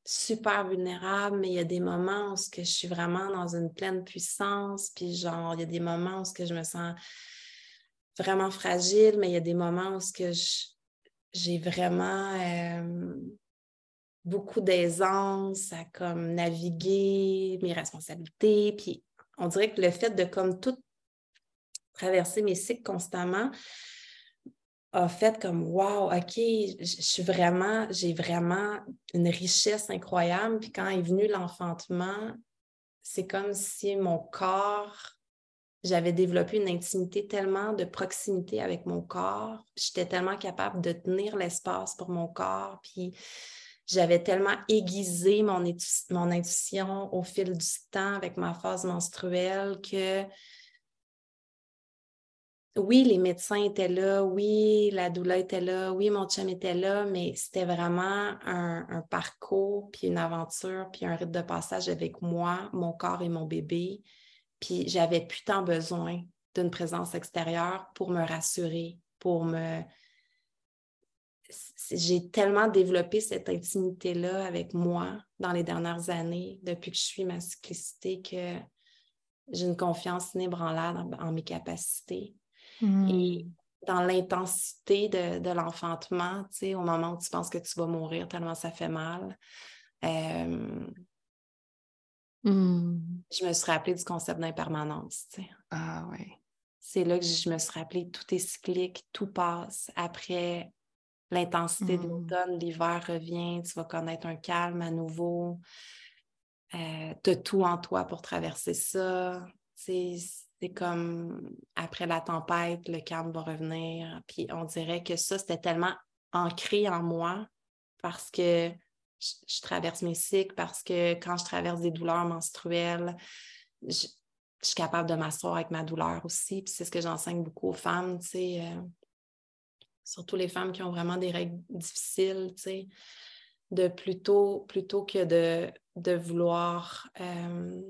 Speaker 2: super vulnérable, mais il y a des moments où je suis vraiment dans une pleine puissance, puis genre, il y a des moments où que je me sens vraiment fragile, mais il y a des moments où que j'ai vraiment beaucoup d'aisance à comme naviguer mes responsabilités, puis on dirait que le fait de comme tout traverser mes cycles constamment, a fait comme wow, OK, je suis vraiment, j'ai vraiment une richesse incroyable. Puis quand est venu l'enfantement, c'est comme si mon corps, j'avais développé une intimité tellement de proximité avec mon corps. J'étais tellement capable de tenir l'espace pour mon corps. Puis j'avais tellement aiguisé mon, mon intuition au fil du temps avec ma phase menstruelle que oui, les médecins étaient là, oui, la douleur était là, oui, mon chum était là, mais c'était vraiment un, parcours, puis une aventure, puis un rite de passage avec moi, mon corps et mon bébé. Puis j'avais plus tant besoin d'une présence extérieure pour me rassurer, pour me... J'ai tellement développé cette intimité-là avec moi dans les dernières années, depuis que je suis ma cyclicité, que j'ai une confiance inébranlable en mes capacités. Et hmm. dans l'intensité de, l'enfantement, tu sais, au moment où tu penses que tu vas mourir tellement ça fait mal, euh, hmm. je me suis rappelée du concept d'impermanence. Tu sais.
Speaker 1: Ah oui.
Speaker 2: C'est là que je me suis rappelée, tout est cyclique, tout passe. Après l'intensité de hmm. l'automne, l'hiver revient, tu vas connaître un calme à nouveau. Euh, tu as tout en toi pour traverser ça. C'est comme après la tempête, le calme va revenir. Puis on dirait que ça, c'était tellement ancré en moi parce que je, traverse mes cycles, parce que quand je traverse des douleurs menstruelles, je, suis capable de m'asseoir avec ma douleur aussi. Puis c'est ce que j'enseigne beaucoup aux femmes, tu sais, euh, surtout les femmes qui ont vraiment des règles difficiles, tu sais, de plutôt, plutôt que de, de vouloir. Euh,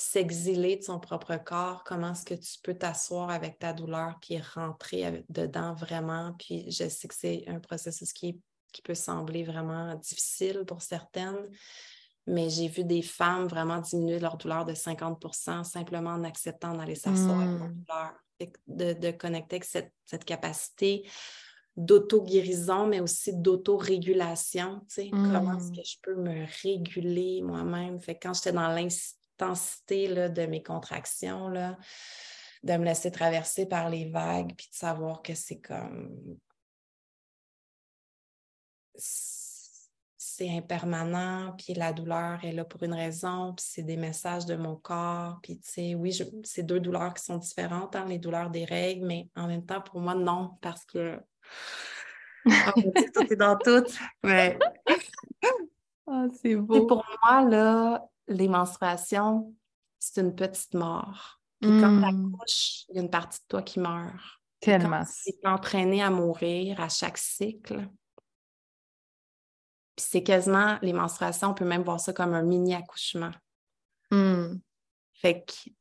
Speaker 2: s'exiler de son propre corps, comment est-ce que tu peux t'asseoir avec ta douleur puis rentrer dedans vraiment? Puis je sais que c'est un processus qui, qui peut sembler vraiment difficile pour certaines, mais j'ai vu des femmes vraiment diminuer leur douleur de 50% simplement en acceptant d'aller s'asseoir avec leur mmh. douleur. De, de, connecter avec cette, cette capacité d'auto-guérison, mais aussi d'auto-régulation. Comment est-ce mmh. que je peux me réguler moi-même? Fait quand j'étais dans l'institut, intensité de mes contractions, là, de me laisser traverser par les vagues, puis de savoir que c'est comme. C'est impermanent, puis la douleur est là pour une raison, puis c'est des messages de mon corps. Puis, tu sais, oui, c'est deux douleurs qui sont différentes, hein, les douleurs des règles, mais en même temps, pour moi, non, parce que. tout est dans tout. Mais.
Speaker 1: Ah, c'est beau.
Speaker 2: pour moi, là, les menstruations, c'est une petite mort. Puis quand tu hmm. accouches, il y a une partie de toi qui meurt.
Speaker 1: Tellement.
Speaker 2: Tu es entraîné à mourir à chaque cycle. Puis c'est quasiment, les menstruations, on peut même voir ça comme un mini-accouchement.
Speaker 1: Hmm.
Speaker 2: Fait que, tu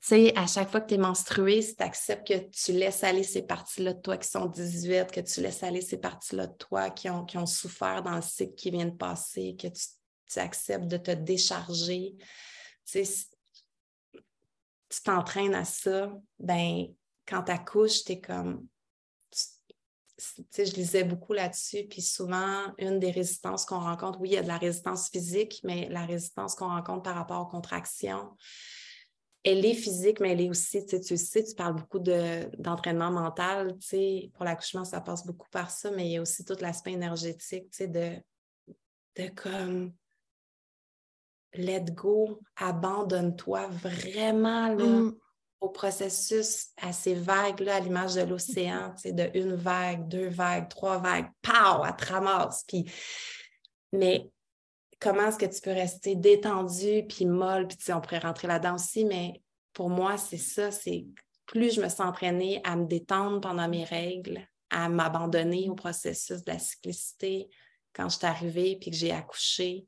Speaker 2: sais, à chaque fois que tu es menstruée, si tu acceptes que tu laisses aller ces parties-là de toi qui sont 18, que tu laisses aller ces parties-là de toi qui ont, qui ont souffert dans le cycle qui vient de passer, que tu tu acceptes de te décharger, tu t'entraînes à ça, ben quand tu accouches, tu es comme. Tu sais, je lisais beaucoup là-dessus, puis souvent, une des résistances qu'on rencontre, oui, il y a de la résistance physique, mais la résistance qu'on rencontre par rapport aux contractions, elle est physique, mais elle est aussi, tu sais, tu sais, tu parles beaucoup d'entraînement mental, tu sais, pour l'accouchement, ça passe beaucoup par ça, mais il y a aussi tout l'aspect énergétique, tu sais, de, de comme let go, abandonne-toi vraiment mm. au processus assez vague, là, à l'image de l'océan, de une vague, deux vagues, trois vagues, pow, à te ramasse. Puis, mais comment est-ce que tu peux rester détendu puis molle, puis on pourrait rentrer là-dedans aussi, mais pour moi, c'est ça, c'est plus je me sens entraînée à me détendre pendant mes règles, à m'abandonner au processus de la cyclicité quand je suis arrivée puis que j'ai accouché,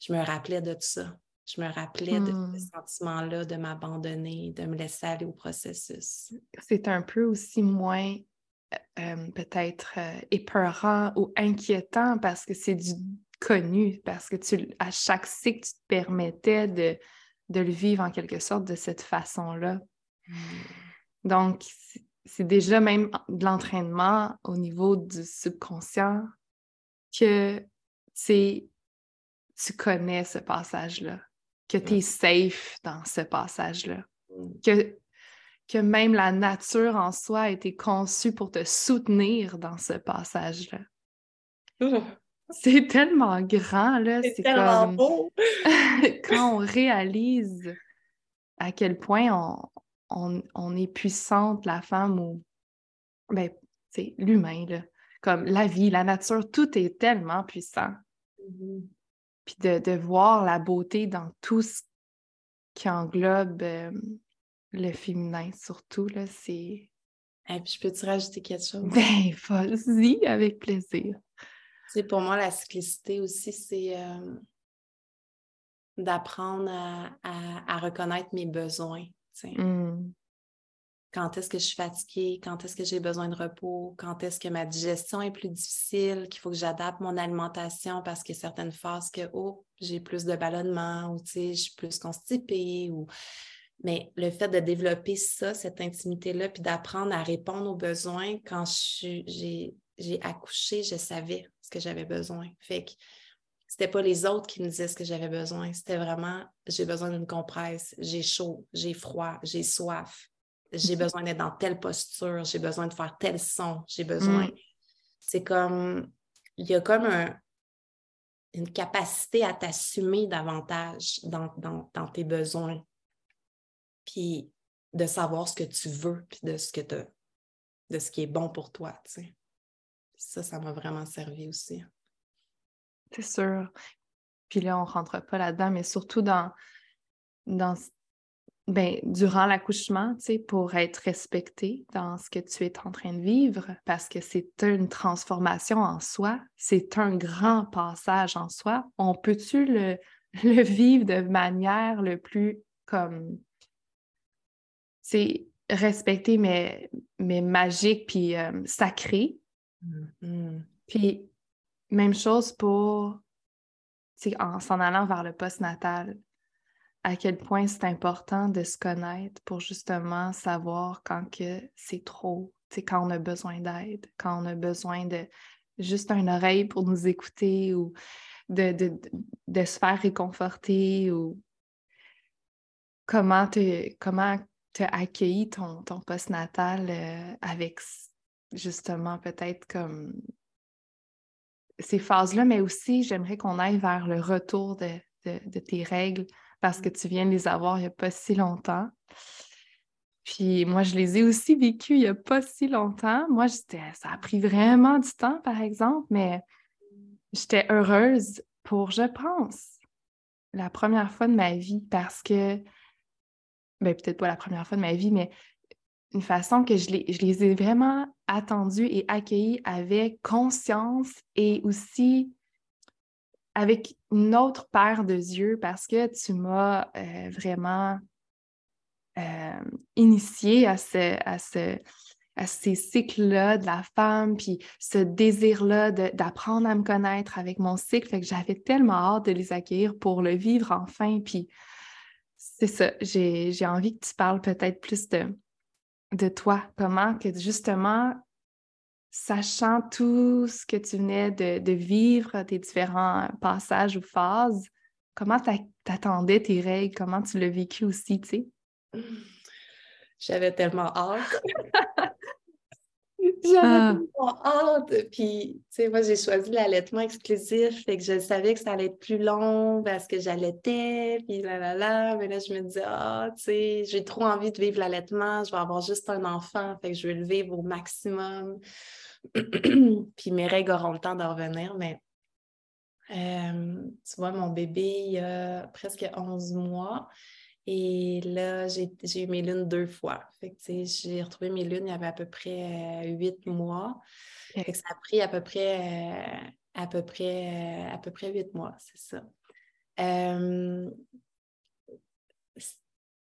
Speaker 2: je me rappelais de ça. Je me rappelais de ce hmm. sentiment-là de m'abandonner, de me laisser aller au processus.
Speaker 1: C'est un peu aussi moins euh, peut-être euh, épeurant ou inquiétant parce que c'est du connu, parce que tu, à chaque cycle, tu te permettais de, de le vivre en quelque sorte de cette façon-là. Hmm. Donc, c'est déjà même de l'entraînement au niveau du subconscient que tu connais ce passage-là, que tu es safe dans ce passage-là, hmm. que, que même la nature en soi a été conçue pour te soutenir dans ce passage-là. C'est tellement grand, là.
Speaker 2: C'est tellement beau.
Speaker 1: quand on réalise à quel point on, on, est puissante, la femme, ou ben, c'est l'humain, là. Comme la vie, la nature, tout est tellement puissant. Mm-hmm. Puis de, voir la beauté dans tout ce qui englobe euh, le féminin, surtout, là, c'est.
Speaker 2: Et puis, je peux te rajouter quelque chose?
Speaker 1: Ben, vas-y, avec plaisir
Speaker 2: pour moi, la cyclicité aussi, c'est euh, d'apprendre à, reconnaître mes besoins. Mmh. Quand est-ce que je suis fatiguée? Quand est-ce que j'ai besoin de repos? Quand est-ce que ma digestion est plus difficile? Qu'il faut que j'adapte mon alimentation parce qu'il y a certaines phases que, oh, j'ai plus de ballonnement ou, je suis plus constipée ou... Mais le fait de développer ça, cette intimité-là, puis d'apprendre à répondre aux besoins quand j'ai accouché, je savais ce que j'avais besoin. Fait que c'était pas les autres qui me disaient ce que j'avais besoin. C'était vraiment j'ai besoin d'une compresse, j'ai chaud, j'ai froid, j'ai soif, j'ai mhm. besoin d'être dans telle posture, j'ai besoin de faire tel son, j'ai besoin. Mm. C'est comme il y a comme une capacité à t'assumer davantage dans, dans, tes besoins. Puis de savoir ce que tu veux, puis de ce que de ce qui est bon pour toi, tu sais. Ça, ça m'a vraiment servi aussi.
Speaker 1: C'est sûr. Puis là, on ne rentre pas là-dedans, mais surtout dans, dans ben, durant l'accouchement, tu sais, pour être respecté dans ce que tu es en train de vivre, parce que c'est une transformation en soi, c'est un grand passage en soi. On peut-tu le, le vivre de manière le plus comme c'est respecté, mais, mais magique puis euh, sacré, Mm-hmm. Puis, même chose pour, en s'en allant vers le post-natal, à quel point c'est important de se connaître pour justement savoir quand que c'est trop, quand on a besoin d'aide, quand on a besoin de juste une oreille pour nous écouter ou de, de, se faire réconforter ou comment te, comment accueilli ton, ton post-natal euh, avec justement peut-être comme ces phases-là, mais aussi j'aimerais qu'on aille vers le retour de, tes règles parce que mmh. tu viens de les avoir il n'y a pas si longtemps. Puis moi, je les ai aussi vécues il n'y a pas si longtemps. Moi, ça a pris vraiment du temps, par exemple, mais j'étais heureuse pour, je pense, la première fois de ma vie parce que, ben, peut-être pas la première fois de ma vie, mais une façon que je les, je les ai vraiment attendus et accueillis avec conscience et aussi avec une autre paire de yeux parce que tu m'as euh, vraiment euh, initié à, ce, à, ce, à ces cycles-là de la femme, puis ce désir-là d'apprendre à me connaître avec mon cycle. Fait que j'avais tellement hâte de les accueillir pour le vivre enfin. Puis c'est ça, j'ai envie que tu parles peut-être plus de, de toi, comment que justement, sachant tout ce que tu venais de, vivre, tes différents passages ou phases, comment t'attendais tes règles, comment tu l'as vécu aussi, tu sais?
Speaker 2: J'avais tellement hâte. J'avais ah. hâte. Puis, tu sais, moi, j'ai choisi l'allaitement exclusif. Fait que je savais que ça allait être plus long parce que j'allaitais. Puis là, là, là. Mais là, je me disais, ah, tu sais, j'ai trop envie de vivre l'allaitement. Je vais avoir juste un enfant. Fait que je vais le vivre au maximum. Puis mes règles auront le temps de revenir. Mais, euh, tu vois, mon bébé, il a presque 11 mois. Et là, j'ai eu mes lunes deux fois. Fait que, j'ai retrouvé mes lunes, il y avait à peu près euh, huit mois. ça a pris à peu près, euh, à peu près, euh, à peu près huit mois, c'est ça.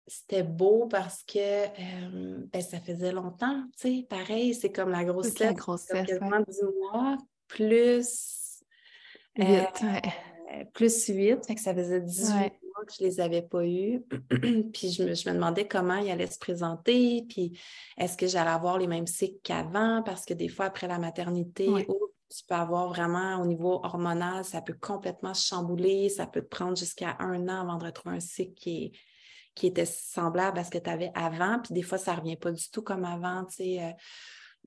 Speaker 2: C'était beau parce que euh, ben, ça faisait longtemps, tu sais, pareil, c'est comme la grossesse, la
Speaker 1: grossesse
Speaker 2: quasiment 10 mois, plus
Speaker 1: 8,
Speaker 2: euh, plus 8, fait que ça faisait 18 mois que je les avais pas eus. puis je me, je me, demandais comment ils allaient se présenter, puis est-ce que j'allais avoir les mêmes cycles qu'avant, parce que des fois, après la maternité, tu peux avoir vraiment au niveau hormonal, ça peut complètement se chambouler, ça peut te prendre jusqu'à un an avant de retrouver un cycle qui, qui était semblable à ce que tu avais avant, puis des fois, ça ne revient pas du tout comme avant, tu sais.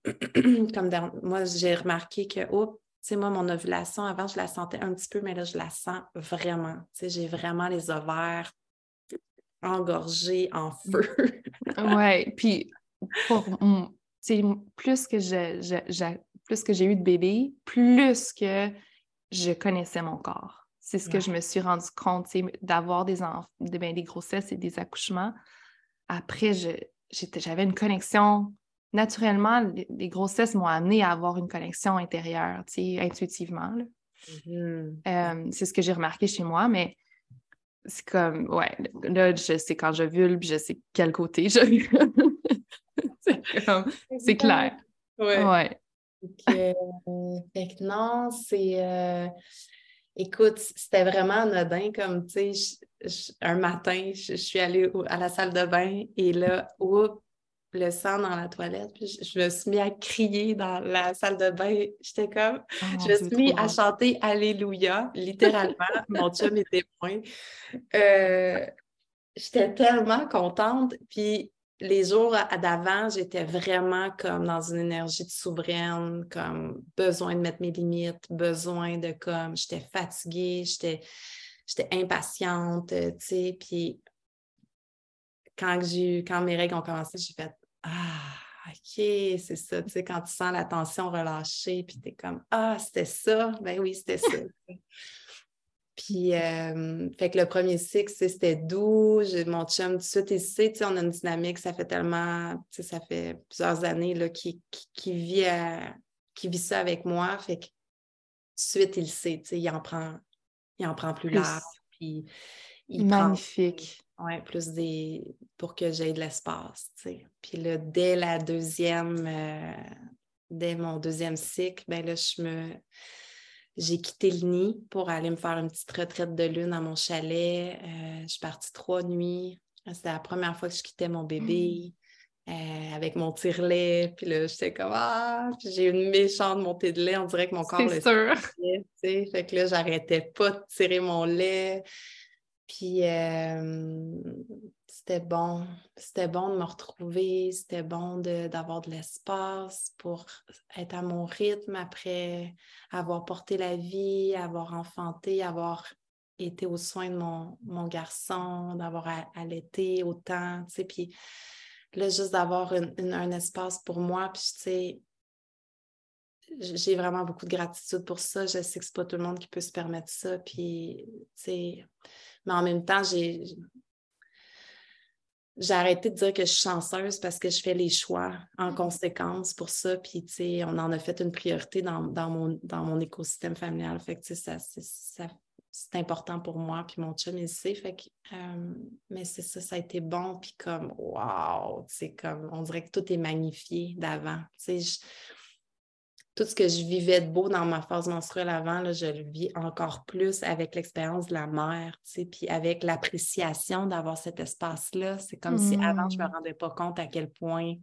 Speaker 2: Euh, comme moi, j'ai remarqué que, oh, tu sais, moi, mon ovulation, avant, je la sentais un petit peu, mais là, je la sens vraiment. Tu sais, j'ai vraiment les ovaires engorgés en feu.
Speaker 1: oui, puis pour, plus que je, plus que j'ai eu de bébés, plus que je connaissais mon corps. C'est ce que je me suis rendu compte, d'avoir des, ben, des grossesses et des accouchements. Après, j'avais une connexion. Naturellement, les, grossesses m'ont amené à avoir une connexion intérieure, intuitivement. Mm-hmm. Euh, c'est ce que j'ai remarqué chez moi, mais c'est comme, ouais, là, je sais quand je vulve, je sais quel côté je c'est clair.
Speaker 2: Ouais. ouais. Euh, que non, c'est. Euh, écoute, c'était vraiment anodin, comme, tu sais, un matin, je, suis allée à la salle de bain et là, oups, le sang dans la toilette. Puis je, me suis mis à crier dans la salle de bain. J'étais comme, ah, je me suis mis à chanter Alléluia, littéralement. Mon chum était témoin. Euh, j'étais tellement contente. Puis les jours d'avant, j'étais vraiment comme dans une énergie de souveraine, comme besoin de mettre mes limites, besoin de comme, j'étais fatiguée, j'étais, j'étais impatiente, tu sais, puis quand, quand mes règles ont commencé, j'ai fait Ah, OK, c'est ça, tu sais, quand tu sens la tension relâchée, puis tu es comme Ah, c'était ça, ben oui, c'était ça. Puis, euh, fait que le premier cycle, c'était doux. Mon chum, tout de suite, il sait, on a une dynamique, ça fait tellement, ça fait plusieurs années là, qu'il qui vit, qui vit ça avec moi. Fait que tout de suite, il sait, il en prend, il en prend plus, large. Puis,
Speaker 1: il Magnifique.
Speaker 2: Oui, plus des pour que j'aie de l'espace. Puis là, dès la deuxième, euh, dès mon deuxième cycle, ben là, je me j'ai quitté le nid pour aller me faire une petite retraite de lune à mon chalet. Euh, je suis partie trois nuits. C'était la première fois que je quittais mon bébé mmh. euh, avec mon tire-lait. Puis là, j'étais comme Ah! j'ai une méchante montée de lait. On dirait que mon corps le
Speaker 1: sûr.
Speaker 2: Fait que là, j'arrêtais pas de tirer mon lait. Puis euh, c'était bon. C'était bon de me retrouver. C'était bon d'avoir de, l'espace pour être à mon rythme après avoir porté la vie, avoir enfanté, avoir été aux soins de mon, mon garçon, d'avoir allaité autant, tu sais, puis là, juste d'avoir un espace pour moi, puis tu sais, j'ai vraiment beaucoup de gratitude pour ça. Je sais que c'est pas tout le monde qui peut se permettre ça, puis, tu sais, mais en même temps, j'ai j'ai arrêté de dire que je suis chanceuse parce que je fais les choix en mm-hmm. conséquence pour ça. Puis, tu sais, on en a fait une priorité dans, mon, dans mon écosystème familial. Fait que, tu sais, ça, c'est important pour moi. Puis mon chum, il sait. Fait que, euh, mais c'est ça, ça a été bon. Puis comme, wow, tu sais, comme, on dirait que tout est magnifié d'avant. Tu sais, tout ce que je vivais de beau dans ma phase menstruelle avant, là, je le vis encore plus avec l'expérience de la mère, puis avec l'appréciation d'avoir cet espace-là. C'est comme si avant, je ne me mmh. rendais pas compte à quel point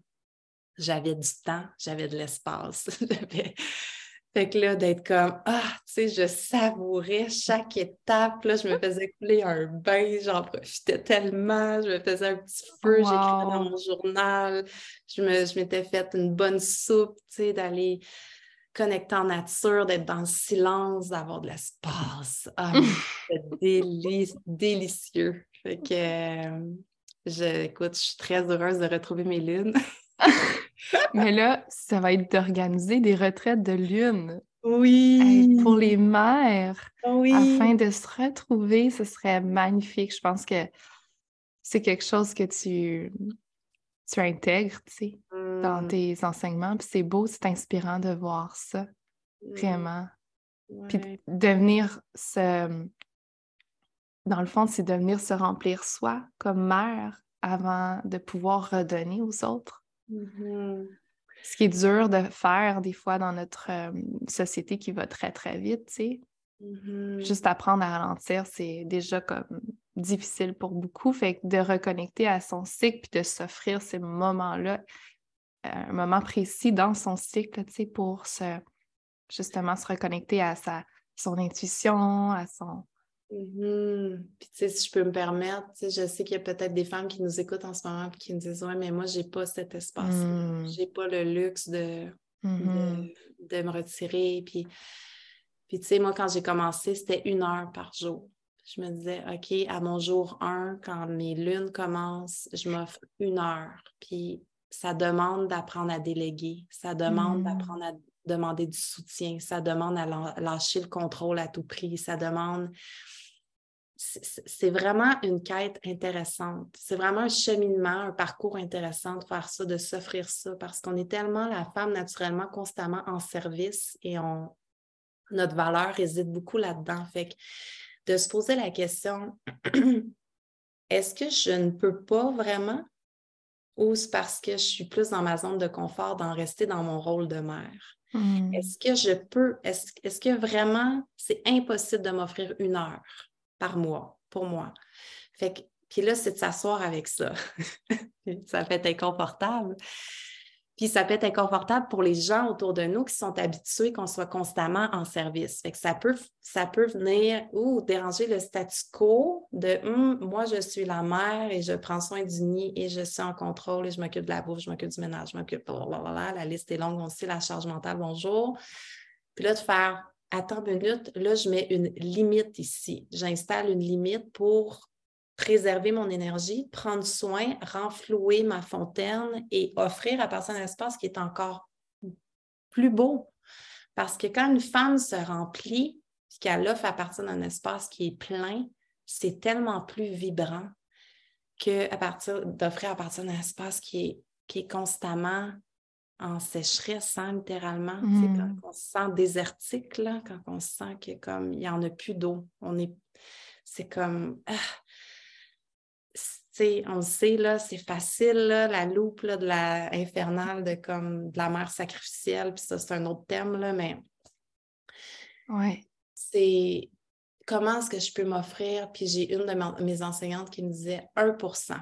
Speaker 2: j'avais du temps, j'avais de l'espace. fait que là, d'être comme, ah, tu sais, je savourais chaque étape. Là, je me faisais couler un bain, j'en profitais tellement. Je me faisais un petit feu, j'écrivais dans mon journal. Je m'étais fait une bonne soupe, tu sais, d'aller connecter en nature, d'être dans le silence, d'avoir de l'espace. Ah, c'est délicieux. Fait que, euh, je, écoute, je suis très heureuse de retrouver mes lunes.
Speaker 1: Mais là, ça va être d'organiser des retraites de lune.
Speaker 2: Oui.
Speaker 1: pour les mères.
Speaker 2: Oui.
Speaker 1: Afin de se retrouver, ce serait magnifique. Je pense que c'est quelque chose que tu, tu intègres, tu sais, dans mmh. tes enseignements. Puis c'est beau, c'est inspirant de voir ça, vraiment. Puis devenir se... Dans le fond, c'est devenir se remplir soi comme mère, avant de pouvoir redonner aux autres.
Speaker 2: Mm-hmm.
Speaker 1: Ce qui est dur de faire des fois dans notre euh, société qui va très, très vite, tu sais.
Speaker 2: Mm-hmm.
Speaker 1: Juste apprendre à ralentir, c'est déjà comme difficile pour beaucoup. Fait que de reconnecter à son cycle puis de s'offrir ces moments-là, euh, un moment précis dans son cycle, tu sais, pour se, justement se reconnecter à sa, son intuition, à son,
Speaker 2: Mm-hmm. Puis, tu sais, si je peux me permettre, tu sais, je sais qu'il y a peut-être des femmes qui nous écoutent en ce moment et qui me disent Ouais, mais moi, j'ai pas cet espace.
Speaker 1: Mm.
Speaker 2: J'ai pas le luxe de,
Speaker 1: Mm-hmm.
Speaker 2: de, me retirer. Puis, puis tu sais, moi, quand j'ai commencé, c'était une heure par jour. Je me disais, OK, à mon jour 1, quand mes lunes commencent, je m'offre une heure. Puis ça demande d'apprendre à déléguer. Ça demande
Speaker 1: Mm.
Speaker 2: d'apprendre à demander du soutien. Ça demande à lâcher le contrôle à tout prix. Ça demande c'est vraiment une quête intéressante. C'est vraiment un cheminement, un parcours intéressant de faire ça, de s'offrir ça, parce qu'on est tellement la femme naturellement constamment en service et on, notre valeur réside beaucoup là-dedans. Fait que de se poser la question, est-ce que je ne peux pas vraiment? Ou c'est parce que je suis plus dans ma zone de confort d'en rester dans mon rôle de mère?
Speaker 1: Mm.
Speaker 2: Est-ce que je peux, est-ce est que vraiment c'est impossible de m'offrir une heure par mois pour moi? Fait que, puis là, c'est de s'asseoir avec ça. ça être inconfortable. Puis ça peut être inconfortable pour les gens autour de nous qui sont habitués qu'on soit constamment en service. Fait que ça peut, ça peut venir ou déranger le statu quo de Hum, moi, je suis la mère et je prends soin du nid et je suis en contrôle et je m'occupe de la bouffe, je m'occupe du ménage, je m'occupe. blablabla. La liste est longue aussi, la charge mentale, bonjour. Puis là, de faire attends une minute, là, je mets une limite ici. J'installe une limite pour préserver mon énergie, prendre soin, renflouer ma fontaine et offrir à personne un espace qui est encore plus beau. Parce que quand une femme se remplit, puis qu'elle offre à partir d'un espace qui est plein, c'est tellement plus vibrant que à partir d'offrir à partir d'un espace qui est, qui est constamment en sécheresse, hein, littéralement.
Speaker 1: Mm.
Speaker 2: C'est quand on se sent désertique, là, quand on se sent que comme il n'y en a plus d'eau. On est. C'est comme. ah, on le sait, là, c'est facile, là, la loupe là, de la infernale de comme de la mère sacrificielle, puis ça, c'est un autre thème, là, mais
Speaker 1: Ouais.
Speaker 2: c'est comment est-ce que je peux m'offrir? Puis j'ai une de ma- mes enseignantes qui me disait 1%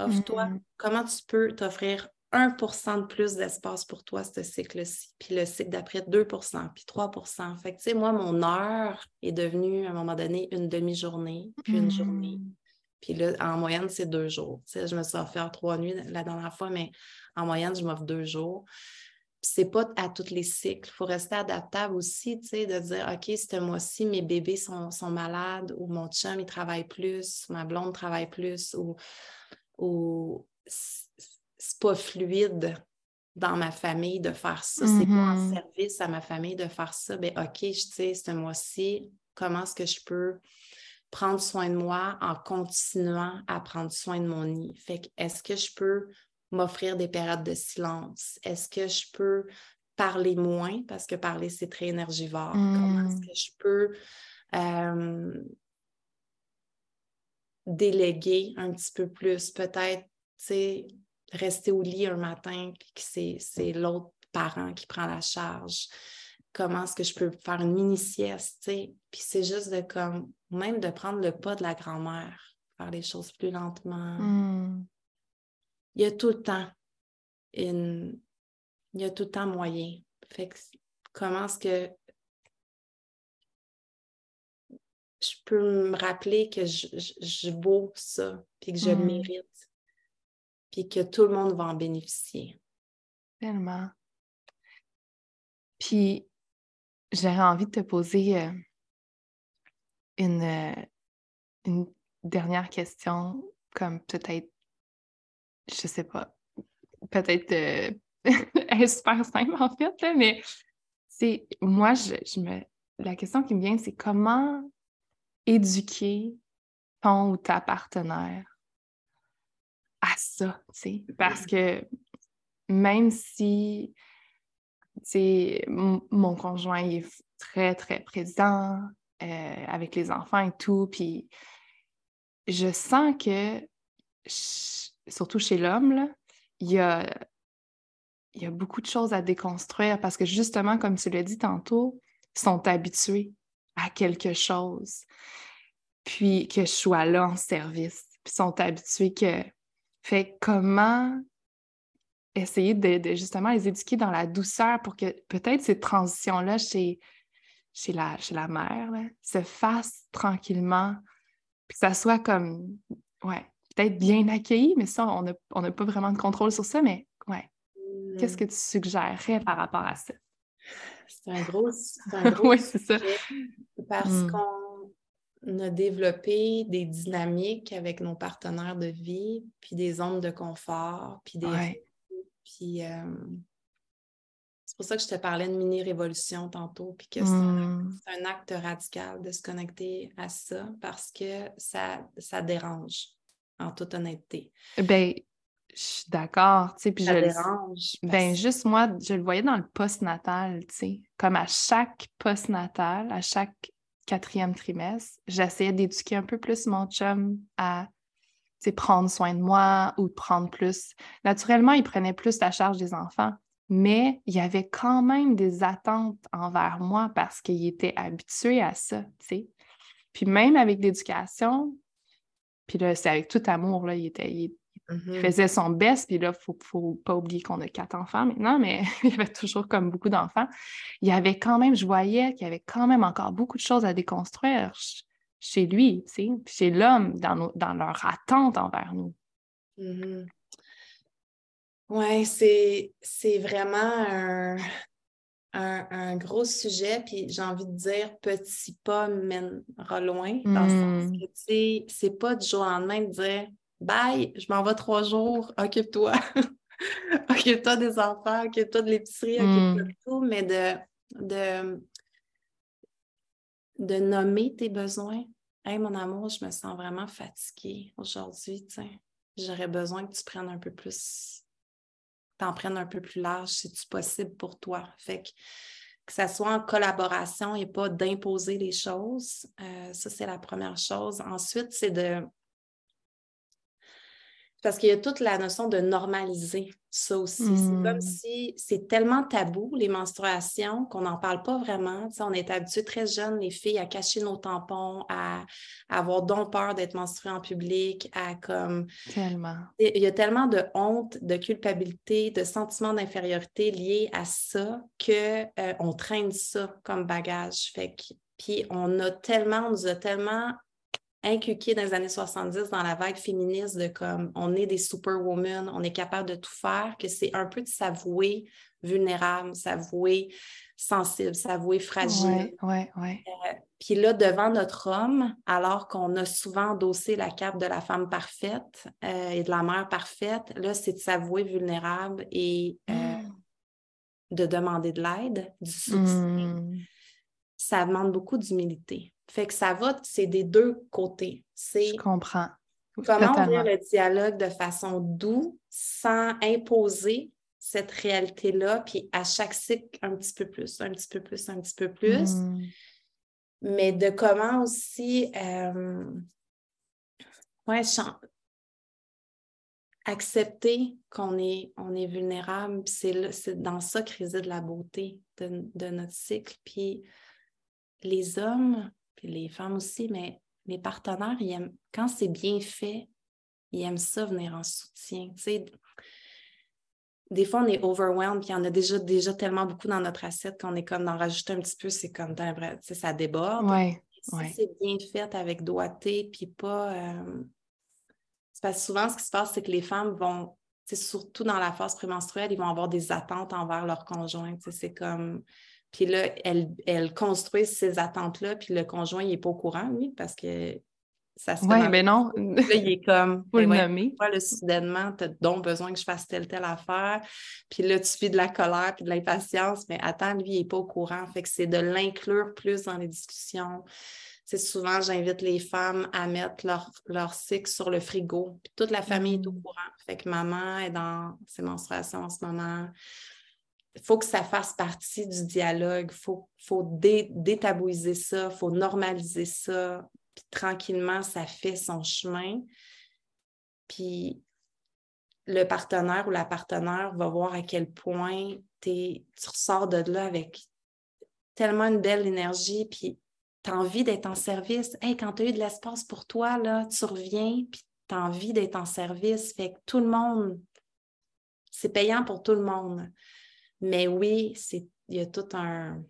Speaker 2: Offre-toi,
Speaker 1: Mhm.
Speaker 2: comment tu peux t'offrir 1% de plus d'espace pour toi, ce cycle-ci? Puis le cycle d'après, 2% puis 3% Fait que, tu sais, moi, mon heure est devenue, à un moment donné, une demi-journée, puis une journée. Puis là, en moyenne, c'est deux jours. Tu sais, je me suis offert trois nuits la dernière fois, mais en moyenne, je m'offre deux jours. Puis c'est pas à tous les cycles. Il faut rester adaptable aussi, tu sais, de dire, OK, ce mois-ci, mes bébés sont, sont malades ou mon chum, il travaille plus, ma blonde travaille plus ou, ou c'est pas fluide dans ma famille de faire ça. C'est pas en
Speaker 1: Mhm.
Speaker 2: service à ma famille de faire ça. Ben OK, je sais, ce mois-ci, comment est-ce que je peux prendre soin de moi en continuant à prendre soin de mon nid. Fait que est-ce que je peux m'offrir des périodes de silence? Est-ce que je peux parler moins? Parce que parler, c'est très énergivore? Comment est-ce
Speaker 1: Mm.
Speaker 2: que je peux euh, déléguer un petit peu plus? Peut-être, tu sais, rester au lit un matin puis que c'est l'autre parent qui prend la charge. Comment est-ce que je peux faire une mini-sieste? Puis c'est juste de comme, même de prendre le pas de la grand-mère, faire les choses plus lentement.
Speaker 1: Mm.
Speaker 2: Il y a tout le temps une... Il y a tout le temps moyen. Fait que comment est-ce que je peux me rappeler que je, je, je vaux ça, puis que je le
Speaker 1: Mm.
Speaker 2: mérite, puis que tout le monde va en bénéficier.
Speaker 1: Tellement. Puis, j'aurais envie de te poser euh, une, euh, une dernière question, comme peut-être, je sais pas, peut-être euh, super simple en fait, là, mais c'est moi, je, je me la question qui me vient, c'est comment éduquer ton ou ta partenaire à ça, tu sais, parce que même si mon conjoint il est très, très présent euh, avec les enfants et tout, puis je sens que surtout chez l'homme, il y a, y a beaucoup de choses à déconstruire parce que justement, comme tu l'as dit tantôt, ils sont habitués à quelque chose. Puis que je sois là en service. Puis sont habitués que. Fait comment essayer de, justement les éduquer dans la douceur pour que peut-être ces transitions-là chez, chez, la, chez la mère se fassent tranquillement, puis que ça soit comme, ouais, peut-être bien accueilli, mais ça, on n'a pas vraiment de contrôle sur ça, mais ouais. Qu'est-ce que tu suggérerais par rapport à ça?
Speaker 2: C'est un gros, un gros
Speaker 1: oui, c'est ça.
Speaker 2: Parce mmh. qu'on a développé des dynamiques avec nos partenaires de vie, puis des zones de confort, puis des puis euh, c'est pour ça que je te parlais de mini-révolution tantôt, puis que c'est un, acte radical de se connecter à ça parce que ça, ça dérange, en toute honnêteté.
Speaker 1: Ben, je suis d'accord, tu sais, puis
Speaker 2: ça dérange.
Speaker 1: Ben, juste moi, je le voyais dans le post-natal, tu sais, comme à chaque post-natal, à chaque quatrième trimestre, j'essayais d'éduquer un peu plus mon chum à prendre soin de moi ou prendre plus. Naturellement, il prenait plus la charge des enfants, mais il y avait quand même des attentes envers moi parce qu'il était habitué à ça, tu sais. Puis même avec l'éducation, puis là, c'est avec tout amour, là, il, était, il, mm-hmm. faisait son best, puis là, il ne faut pas oublier qu'on a quatre enfants maintenant, mais il y avait toujours comme beaucoup d'enfants. Il y avait quand même, je voyais qu'il y avait quand même encore beaucoup de choses à déconstruire chez lui, chez l'homme, dans, dans leur attente envers nous.
Speaker 2: Mm-hmm. Oui, c'est vraiment un, gros sujet, puis j'ai envie de dire petit pas mènera loin, dans le sens mm. que, tu sais, c'est pas du jour au lendemain de dire bye, je m'en vais trois jours, occupe-toi. occupe-toi des enfants, occupe-toi de l'épicerie, occupe-toi mm. de tout, mais de, de de nommer tes besoins. Hey, mon amour, je me sens vraiment fatiguée aujourd'hui. J'aurais besoin que tu prennes un peu plus, t'en prennes un peu plus large si c'est possible pour toi. Fait que, que ça soit en collaboration et pas d'imposer les choses. Euh, ça, c'est la première chose. Ensuite, c'est de parce qu'il y a toute la notion de normaliser ça aussi. C'est comme hmm. si c'est tellement tabou, les menstruations, qu'on n'en parle pas vraiment. on est habitué très jeunes, les filles, à cacher nos tampons, à, avoir donc peur d'être menstruées en public, à comme...
Speaker 1: Tellement.
Speaker 2: Il y a tellement de honte, de culpabilité, de sentiment d'infériorité liés à ça que euh, on traîne ça comme bagage. Fait puis on a tellement, on nous a tellement inculqué dans les années 70 dans la vague féministe de comme on est des superwomen, on est capable de tout faire, que c'est un peu de s'avouer vulnérable, s'avouer sensible, s'avouer fragile.
Speaker 1: Ouais, ouais,
Speaker 2: euh, puis là, devant notre homme, alors qu'on a souvent endossé la cape de la femme parfaite euh, et de la mère parfaite, là, c'est de s'avouer vulnérable et euh, mmh. de demander de l'aide, du soutien. Mmh. Ça demande beaucoup d'humilité. Fait que ça va, c'est des deux côtés.
Speaker 1: Je comprends.
Speaker 2: Comment ouvrir le dialogue de façon douce sans imposer cette réalité-là, puis à chaque cycle, un petit peu plus, un petit peu plus, un petit peu plus. Hmm. Mais de comment aussi euh, accepter qu'on est, on est vulnérable, c'est dans ça que réside la beauté de, de notre cycle. Puis les hommes, puis les femmes aussi, mais mes partenaires, ils aiment, quand c'est bien fait, ils aiment ça venir en soutien. des fois, on est overwhelmed, puis il y en a déjà, déjà tellement beaucoup dans notre assiette qu'on est comme d'en rajouter un petit peu, c'est comme, ça déborde.
Speaker 1: si
Speaker 2: c'est bien fait avec doigté, puis pas. Euh, c'est parce que souvent, ce qui se passe, c'est que les femmes vont, surtout dans la phase prémenstruelle, ils vont avoir des attentes envers leur conjoint. C'est comme puis là, elle, elle construit ces attentes-là, puis le conjoint, il n'est pas au courant, oui, parce que ça se
Speaker 1: Oui, mais non.
Speaker 2: Là, il est comme.
Speaker 1: Faut ben le nommer.
Speaker 2: le soudainement, tu as donc besoin que je fasse telle, telle affaire? Puis là, tu vis de la colère puis de l'impatience, mais attends, lui, il n'est pas au courant. Fait que c'est de l'inclure plus dans les discussions. C'est souvent, j'invite les femmes à mettre leur, leur cycle sur le frigo. Puis toute la famille est au mmh. courant. Fait que maman est dans ses menstruations en ce moment faut que ça fasse partie du dialogue. Il faut, faut détabouiser ça, il faut normaliser ça. Puis tranquillement, ça fait son chemin. Puis le partenaire ou la partenaire va voir à quel point tu ressors de là avec tellement une belle énergie, puis tu as envie d'être en service. Hey, quand tu as eu de l'espace pour toi, là, tu reviens, puis tu as envie d'être en service. Fait que tout le monde, c'est payant pour tout le monde. Mais oui, il y a tout un.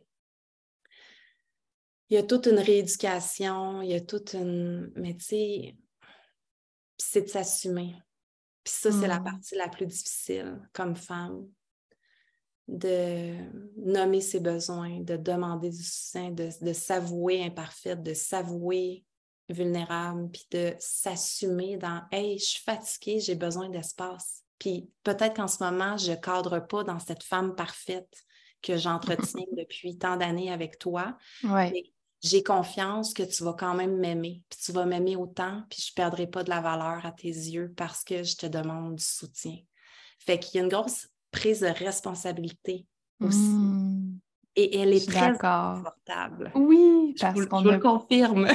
Speaker 2: Il y a toute une rééducation, il y a toute une. Mais tu sais, c'est de s'assumer. Puis ça, c'est la mmh. partie la plus difficile comme femme, de nommer ses besoins, de demander du soutien, de, de s'avouer imparfaite, de s'avouer vulnérable, puis de s'assumer dans Hey, je suis fatiguée, j'ai besoin d'espace. Puis peut-être qu'en ce moment, je ne cadre pas dans cette femme parfaite que j'entretiens depuis tant d'années avec toi.
Speaker 1: Ouais
Speaker 2: j'ai confiance que tu vas quand même m'aimer, puis tu vas m'aimer autant, puis je ne perdrai pas de la valeur à tes yeux parce que je te demande du soutien. Fait qu'il y a une grosse prise de responsabilité aussi. Mmh. Et elle est très confortable.
Speaker 1: Oui,
Speaker 2: parce qu'on le confirme.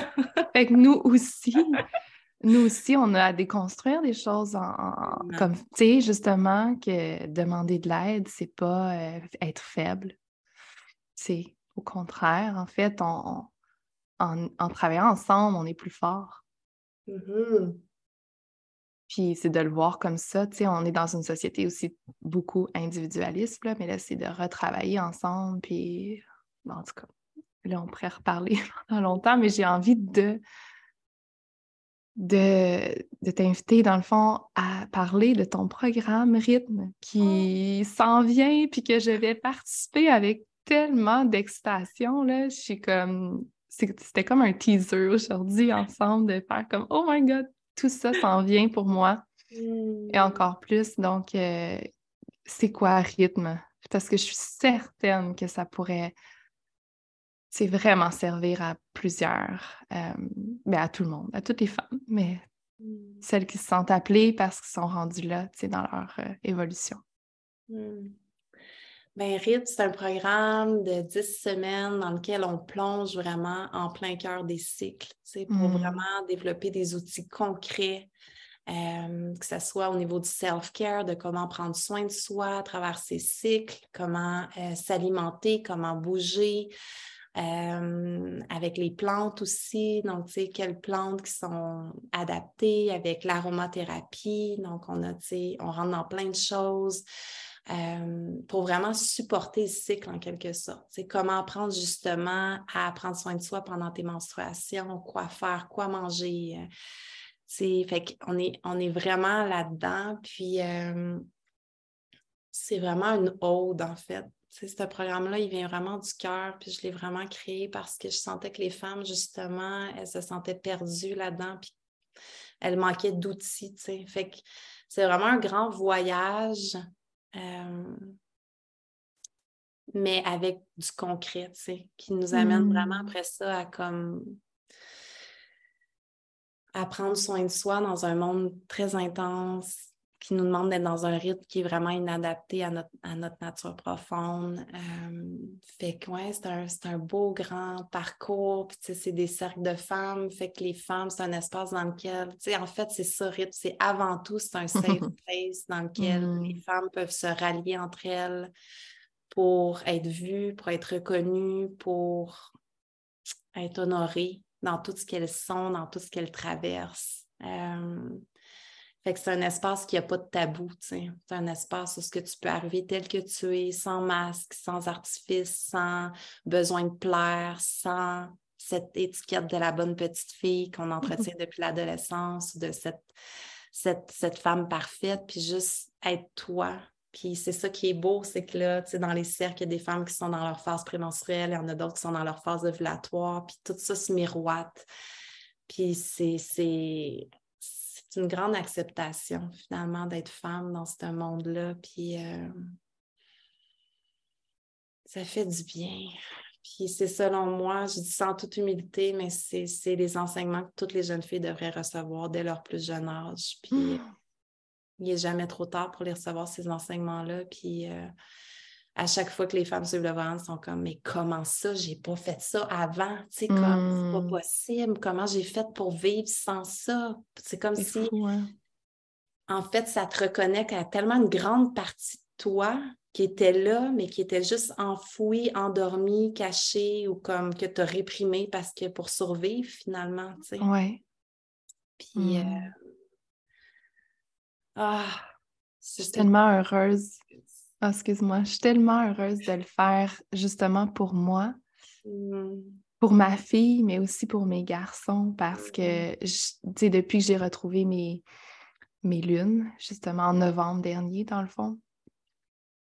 Speaker 1: fait que nous aussi, nous aussi, on a à déconstruire des choses en, comme, tu sais, justement, que demander de l'aide, c'est pas euh, être faible. C'est au contraire, en fait, on, en, travaillant ensemble, on est plus fort.
Speaker 2: Mm-hmm.
Speaker 1: Puis c'est de le voir comme ça. Tu sais, on est dans une société aussi beaucoup individualiste, là, mais là, c'est de retravailler ensemble. Puis, en tout cas, là, on pourrait reparler pendant longtemps, mais j'ai envie de, de, de t'inviter, dans le fond, à parler de ton programme Rythme qui s'en vient, puis que je vais participer avec tellement d'excitation. Je suis comme c'était comme un teaser aujourd'hui ensemble de faire comme Oh my God, tout ça s'en vient pour moi. Et mmh. encore plus. Donc, euh, c'est quoi rythme? Parce que je suis certaine que ça pourrait c'est vraiment servir à plusieurs, euh, ben à tout le monde, à toutes les femmes, mais mmh. celles qui se sentent appelées parce qu'elles sont rendues là, dans leur euh, évolution.
Speaker 2: Mmh. Ben, RIT, c'est un programme de 10 semaines dans lequel on plonge vraiment en plein cœur des cycles, pour mmh. vraiment développer des outils concrets, euh, que ce soit au niveau du self-care, de comment prendre soin de soi à travers ces cycles, comment euh, s'alimenter, comment bouger. Euh, avec les plantes aussi, donc tu sais, quelles plantes qui sont adaptées avec l'aromathérapie, donc on a, tu sais, on rentre dans plein de choses. Euh, pour vraiment supporter le cycle en quelque sorte. C'est comment apprendre justement à prendre soin de soi pendant tes menstruations, quoi faire, quoi manger. c'est euh, fait qu'on est, on est vraiment là-dedans. Puis c'est vraiment une ode en fait. Ce programme-là, il vient vraiment du cœur, puis je l'ai vraiment créé parce que je sentais que les femmes, justement, elles se sentaient perdues là-dedans, puis elles manquaient d'outils, Fait que c'est vraiment un grand voyage euh, mais avec du concret, tu sais, qui nous amène vraiment mmh. après ça à comme à prendre soin de soi dans un monde très intense, qui nous demande d'être dans un rythme qui est vraiment inadapté à notre, à notre nature profonde. Euh, fait que ouais, c'est un, un, beau grand parcours. Puis c'est des cercles de femmes. Fait que les femmes, c'est un espace dans lequel, tu sais, en fait, c'est ça, rythme. C'est avant tout, c'est un safe place dans lequel mm. les femmes peuvent se rallier entre elles pour être vues, pour être reconnues, pour être honorées dans tout ce qu'elles sont, dans tout ce qu'elles traversent. Euh, fait que c'est un espace qui n'a pas de tabou, C'est un espace où ce que tu peux arriver tel que tu es, sans masque, sans artifice, sans besoin de plaire, sans cette étiquette de la bonne petite fille qu'on entretient depuis l'adolescence, de cette, cette, cette, femme parfaite, puis juste être toi. Puis c'est ça qui est beau, c'est que là, tu sais, dans les cercles, il y a des femmes qui sont dans leur phase prémenstruelle, il y en a d'autres qui sont dans leur phase ovulatoire, puis tout ça se miroite. Puis c'est c'est une grande acceptation finalement d'être femme dans ce monde-là. Puis euh, ça fait du bien. Puis c'est selon moi, je dis sans toute humilité, mais c'est les enseignements que toutes les jeunes filles devraient recevoir dès leur plus jeune âge. Puis mmh. il n'est jamais trop tard pour les recevoir, ces enseignements-là. Puis euh, à chaque fois que les femmes suivent le ventre, sont comme Mais comment ça, j'ai pas fait ça avant? Tu sais, comme c'est pas mmh. possible. Comment j'ai fait pour vivre sans ça? C'est comme si.
Speaker 1: Hein.
Speaker 2: en fait, ça te reconnecte à tellement une grande partie de toi qui était là, mais qui était juste enfouie, endormie, cachée ou comme que tu as réprimé parce que pour survivre finalement, tu sais.
Speaker 1: Ouais.
Speaker 2: Puis, euh,
Speaker 1: Mm.
Speaker 2: ah,
Speaker 1: Je suis tellement heureuse. Ah, excuse-moi, je suis tellement heureuse de le faire justement pour moi,
Speaker 2: Mm.
Speaker 1: pour ma fille, mais aussi pour mes garçons, parce que, je- tu sais, depuis que j'ai retrouvé mes, mes lunes, justement en novembre dernier, dans le fond,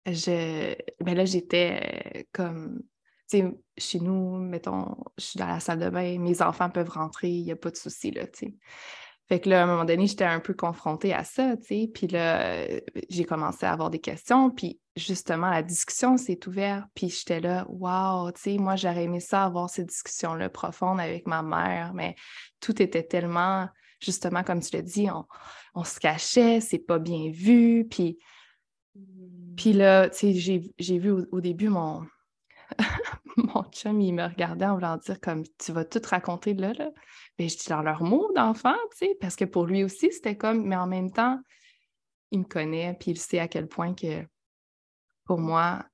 Speaker 1: je, ben là, j'étais euh, comme, tu sais, chez nous, mettons, je suis dans la salle de bain, mes enfants peuvent rentrer, il n'y a pas de souci, là, tu sais. Fait que là, à un moment donné, j'étais un peu confrontée à ça, tu sais. Puis là, euh, j'ai commencé à avoir des questions. Puis justement, la discussion s'est ouverte. Puis j'étais là, waouh, tu sais, moi, j'aurais aimé ça avoir ces discussions-là profondes avec ma mère. Mais tout était tellement, justement, comme tu l'as dit, on, on se cachait, c'est pas bien vu. Puis,
Speaker 2: Mm.
Speaker 1: puis là, tu sais, j'ai, j'ai vu au, au début mon, mon chum, il me regardait en voulant dire comme tu vas tout raconter là, là. Mais je dis dans leurs mots d'enfant, tu sais, parce que pour lui aussi, c'était comme, mais en même temps, il me connaît, puis il sait à quel point que pour moi,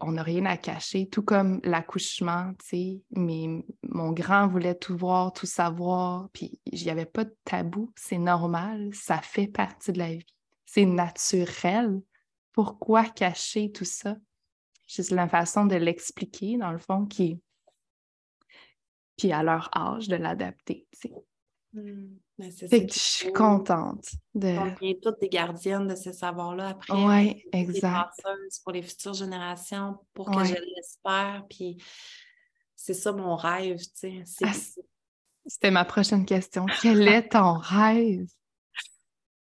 Speaker 1: on n'a rien à cacher, tout comme l'accouchement, tu sais. Mais mon grand voulait tout voir, tout savoir, puis il n'y avait pas de tabou, c'est normal, ça fait partie de la vie, c'est naturel. Pourquoi cacher tout ça? Juste la façon de l'expliquer, dans le fond, qui puis à leur âge de l'adapter. tu sais.
Speaker 2: Mm. Mais c'est
Speaker 1: que je suis contente de.
Speaker 2: On devient toutes des gardiennes de ce savoir-là après.
Speaker 1: Ouais,
Speaker 2: des
Speaker 1: exact.
Speaker 2: pour les futures générations, pour que
Speaker 1: Ouais.
Speaker 2: je l'espère. Puis c'est ça mon rêve, tu sais.
Speaker 1: Ah, C'était ma prochaine question. Quel est ton rêve?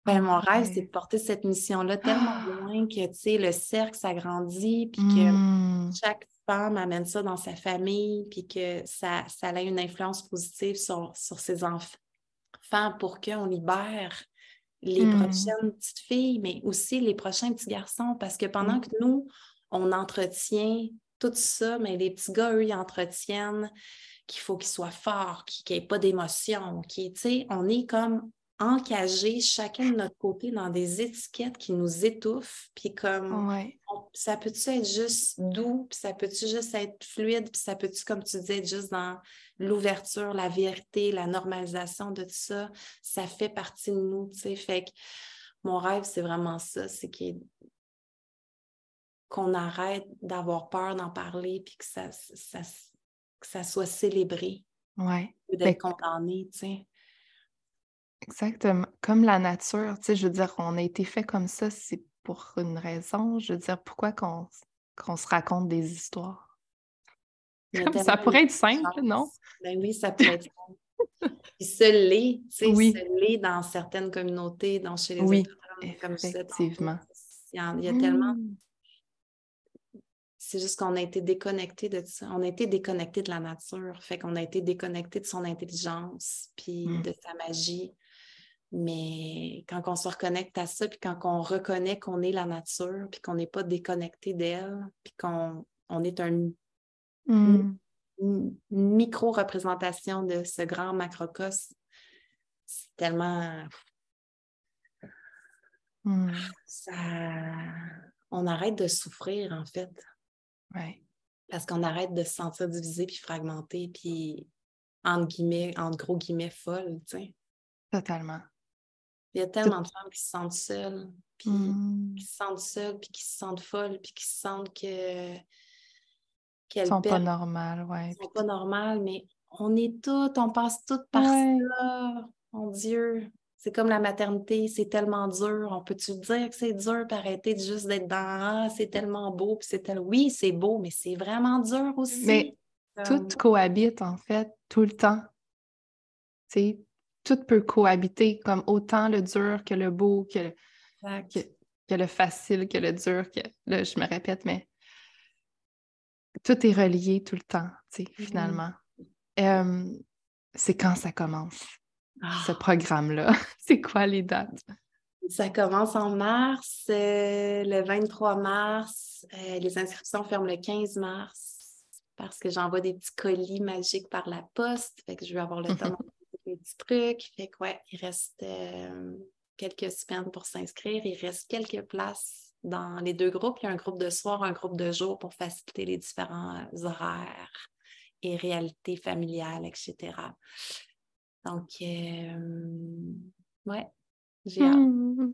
Speaker 2: ben, mon rêve,
Speaker 1: Ouais.
Speaker 2: c'est de porter cette mission-là tellement
Speaker 1: Ah.
Speaker 2: loin que, tu sais, le cercle s'agrandit, puis que
Speaker 1: Hmm,
Speaker 2: chaque femme amène ça dans sa famille, puis que ça, ça a une influence positive sur, sur ses enfants pour qu'on libère les
Speaker 1: Hmm.
Speaker 2: prochaines petites filles, mais aussi les prochains petits garçons, parce que pendant
Speaker 1: Hmm.
Speaker 2: que nous, on entretient tout ça, mais les petits gars, eux, ils entretiennent qu'il faut qu'ils soient forts, qu'il n'y ait pas d'émotion, on est comme encagés chacun de notre côté dans des étiquettes qui nous étouffent, puis comme
Speaker 1: Ouais.
Speaker 2: on- ça peut-tu être juste doux, puis ça peut-tu juste être fluide, puis ça peut-tu, comme tu disais, être juste dans l'ouverture, la vérité, la normalisation de tout ça, ça fait partie de nous, tu sais. Fait que mon rêve, c'est vraiment ça, c'est qu'il- qu'on arrête d'avoir peur d'en parler, puis que ça, ça, que ça soit célébré,
Speaker 1: Ouais.
Speaker 2: ou
Speaker 1: Fait
Speaker 2: d'être condamné, tu sais.
Speaker 1: Exactement. Comme la nature, tu sais, je veux dire, on a été fait comme ça, c'est pour une raison. Je veux dire, pourquoi qu'on qu'on se raconte des histoires? Comme ça pourrait être simple,
Speaker 2: chance.
Speaker 1: non?
Speaker 2: Ben oui, ça pourrait être simple. Puis se l'est, tu sais,
Speaker 1: Oui.
Speaker 2: se l'est dans certaines communautés, dans chez les
Speaker 1: Oui,
Speaker 2: autochtones, comme
Speaker 1: effectivement.
Speaker 2: Il y, en- il y a tellement,
Speaker 1: Hmm.
Speaker 2: c'est juste qu'on a été déconnecté de ça. On a été déconnecté de la nature, fait qu'on a été déconnecté de son intelligence, puis
Speaker 1: Mm.
Speaker 2: de sa magie. Mais quand on se reconnecte à ça, puis quand on reconnaît qu'on est la nature, puis qu'on n'est pas déconnecté d'elle, puis qu'on on est un
Speaker 1: Hmm.
Speaker 2: une une micro-représentation de ce grand macrocosme. C'est tellement.
Speaker 1: Hmm.
Speaker 2: Ça... On arrête de souffrir, en fait,
Speaker 1: Ouais.
Speaker 2: parce qu'on arrête de se sentir divisé puis fragmenté, puis entre guillemets, entre gros guillemets, folle, tu sais.
Speaker 1: Totalement.
Speaker 2: Il y a tellement de femmes qui se sentent seules, puis
Speaker 1: Hmm.
Speaker 2: qui se sentent seules, puis qui se sentent folles, puis qui se sentent que qu'elles
Speaker 1: sont pas normales, ouais.
Speaker 2: sont pas normales, mais on est toutes, on passe toutes par
Speaker 1: Ouais.
Speaker 2: ça. Mon Dieu, c'est comme la maternité, c'est tellement dur. On peut-tu dire que c'est dur pour arrêter de juste d'être dans Ah, c'est tellement beau, puis c'est tel... Oui, c'est beau, mais c'est vraiment dur aussi.
Speaker 1: Mais Tout cohabite, en fait, tout le temps. Tu sais, tout peut cohabiter, comme autant le dur que le beau, que le,
Speaker 2: Exact.
Speaker 1: que, que le facile, que le dur, que là, je me répète, mais tout est relié tout le temps, tu sais,
Speaker 2: Mhm.
Speaker 1: finalement. Euh, c'est quand ça commence,
Speaker 2: Ah,
Speaker 1: ce programme-là? c'est quoi les dates?
Speaker 2: Ça commence en mars, euh, le 23 mars. Euh, les inscriptions ferment le 15 mars parce que j'envoie des petits colis magiques par la poste. Fait que je veux avoir le temps d'envoyer des petits trucs. Fait que ouais, il reste euh, quelques semaines pour s'inscrire. Il reste quelques places dans les deux groupes. Il y a un groupe de soir, un groupe de jour pour faciliter les différents horaires et réalités familiales, etc. Donc, euh, ouais, j'ai hâte.
Speaker 1: Hmm.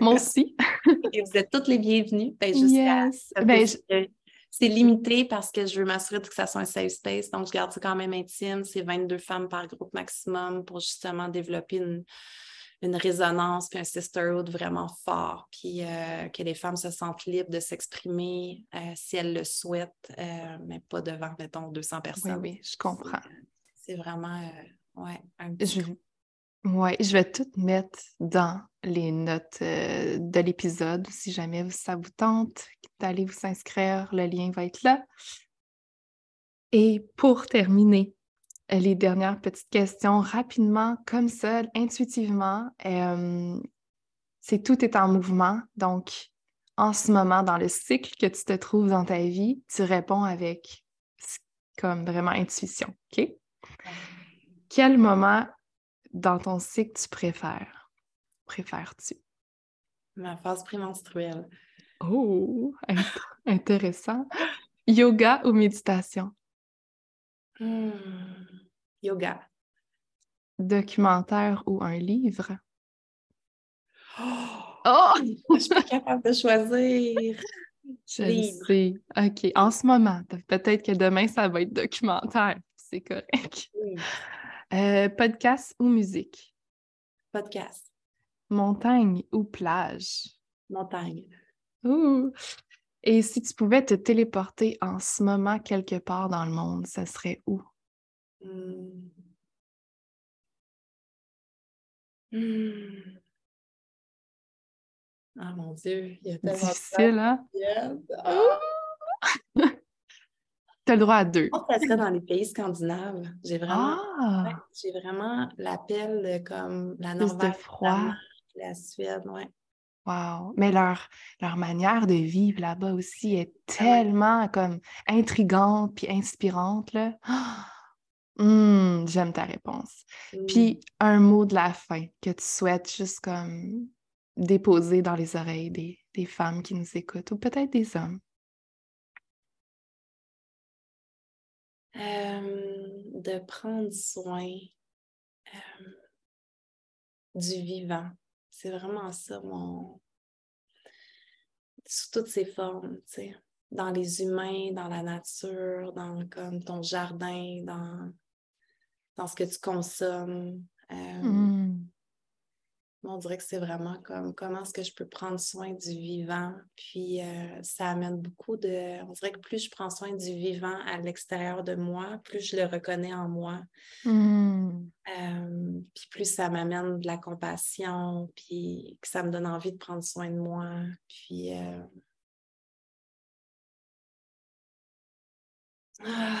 Speaker 1: Moi aussi.
Speaker 2: Et vous êtes toutes les bienvenues. Ben,
Speaker 1: Yes.
Speaker 2: jusqu'à-
Speaker 1: Ben, je-
Speaker 2: C'est limité parce que je veux m'assurer que ça soit un safe space. Donc, je garde ça quand même intime. C'est 22 femmes par groupe maximum pour justement développer une, une résonance puis un sisterhood vraiment fort. Puis euh, que les femmes se sentent libres de s'exprimer euh, si elles le souhaitent, euh, mais pas devant, mettons, 200
Speaker 1: Oui,
Speaker 2: personnes.
Speaker 1: oui, je comprends.
Speaker 2: C'est vraiment, ouais, un petit
Speaker 1: Je... Ouais, je vais tout mettre dans les notes euh, de l'épisode. Si jamais ça vous tente d'aller vous inscrire, le lien va être là. Et pour terminer, les dernières petites questions rapidement, comme ça, intuitivement. euh, c'est tout est en mouvement. Donc, en ce moment, dans le cycle que tu te trouves dans ta vie, tu réponds avec comme vraiment intuition. OK? Quel moment dans ton cycle tu préfères? Préfères-tu?
Speaker 2: Ma phase prémenstruelle.
Speaker 1: Oh, int- intéressant. Yoga ou méditation?
Speaker 2: Hmm. Yoga.
Speaker 1: Documentaire ou un livre?
Speaker 2: Oh,
Speaker 1: Oh!
Speaker 2: je suis pas capable de choisir.
Speaker 1: Je le
Speaker 2: Livre.
Speaker 1: sais. OK. En ce moment, peut-être que demain, ça va être documentaire. C'est correct. Euh, podcast ou musique?
Speaker 2: Podcast.
Speaker 1: Montagne ou plage?
Speaker 2: Montagne.
Speaker 1: Ouh! Et si tu pouvais te téléporter en ce moment quelque part dans le monde, ça serait où?
Speaker 2: Hmm. Hmm. Ah mon Dieu, il y a tellement de
Speaker 1: Difficile, hein?
Speaker 2: périodes. Ah.
Speaker 1: Tu as le droit à deux.
Speaker 2: Je pense que ça serait dans les pays scandinaves. J'ai vraiment,
Speaker 1: Ah!
Speaker 2: ouais, j'ai vraiment l'appel de comme la
Speaker 1: Plus de
Speaker 2: Norvège,
Speaker 1: froid.
Speaker 2: la, la Suède, ouais.
Speaker 1: Wow! Mais leur, leur manière de vivre là-bas aussi est tellement comme intrigante puis inspirante, là. Ah! Hum, j'aime ta réponse. Puis un mot de la fin que tu souhaites juste comme déposer dans les oreilles des, des femmes qui nous écoutent ou peut-être des hommes.
Speaker 2: Euh, de prendre soin euh, du vivant. C'est vraiment ça, mon. Sous toutes ses formes, tu sais. Dans les humains, dans la nature, dans comme ton jardin, dans, dans ce que tu consommes. Euh,
Speaker 1: Hum.
Speaker 2: On dirait que c'est vraiment comme comment est-ce que je peux prendre soin du vivant? Puis euh, ça amène beaucoup de. On dirait que plus je prends soin du vivant à l'extérieur de moi, plus je le reconnais en moi.
Speaker 1: Hum.
Speaker 2: Euh, puis plus ça m'amène de la compassion, puis que ça me donne envie de prendre soin de moi. Puis. euh, ah,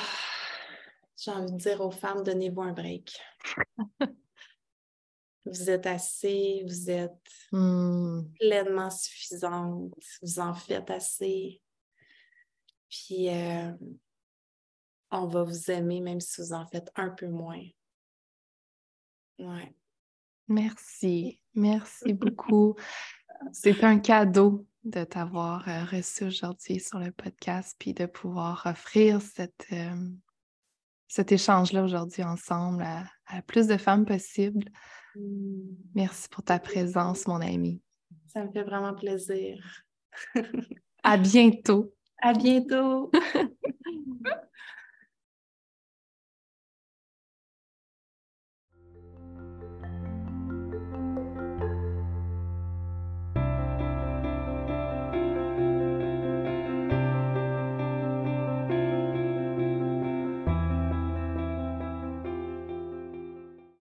Speaker 2: j'ai envie de dire aux femmes, donnez-vous un break. vous êtes assez, vous êtes
Speaker 1: Hum.
Speaker 2: pleinement suffisante, vous en faites assez. Puis euh, on va vous aimer même si vous en faites un peu moins. Ouais.
Speaker 1: Merci, merci beaucoup. C'est un cadeau de t'avoir euh, reçu aujourd'hui sur le podcast, puis de pouvoir offrir cette, euh, cet échange-là aujourd'hui ensemble à, à plus de femmes possible. Merci pour ta présence, mon ami.
Speaker 2: Ça me fait vraiment plaisir.
Speaker 1: À bientôt.
Speaker 2: À bientôt!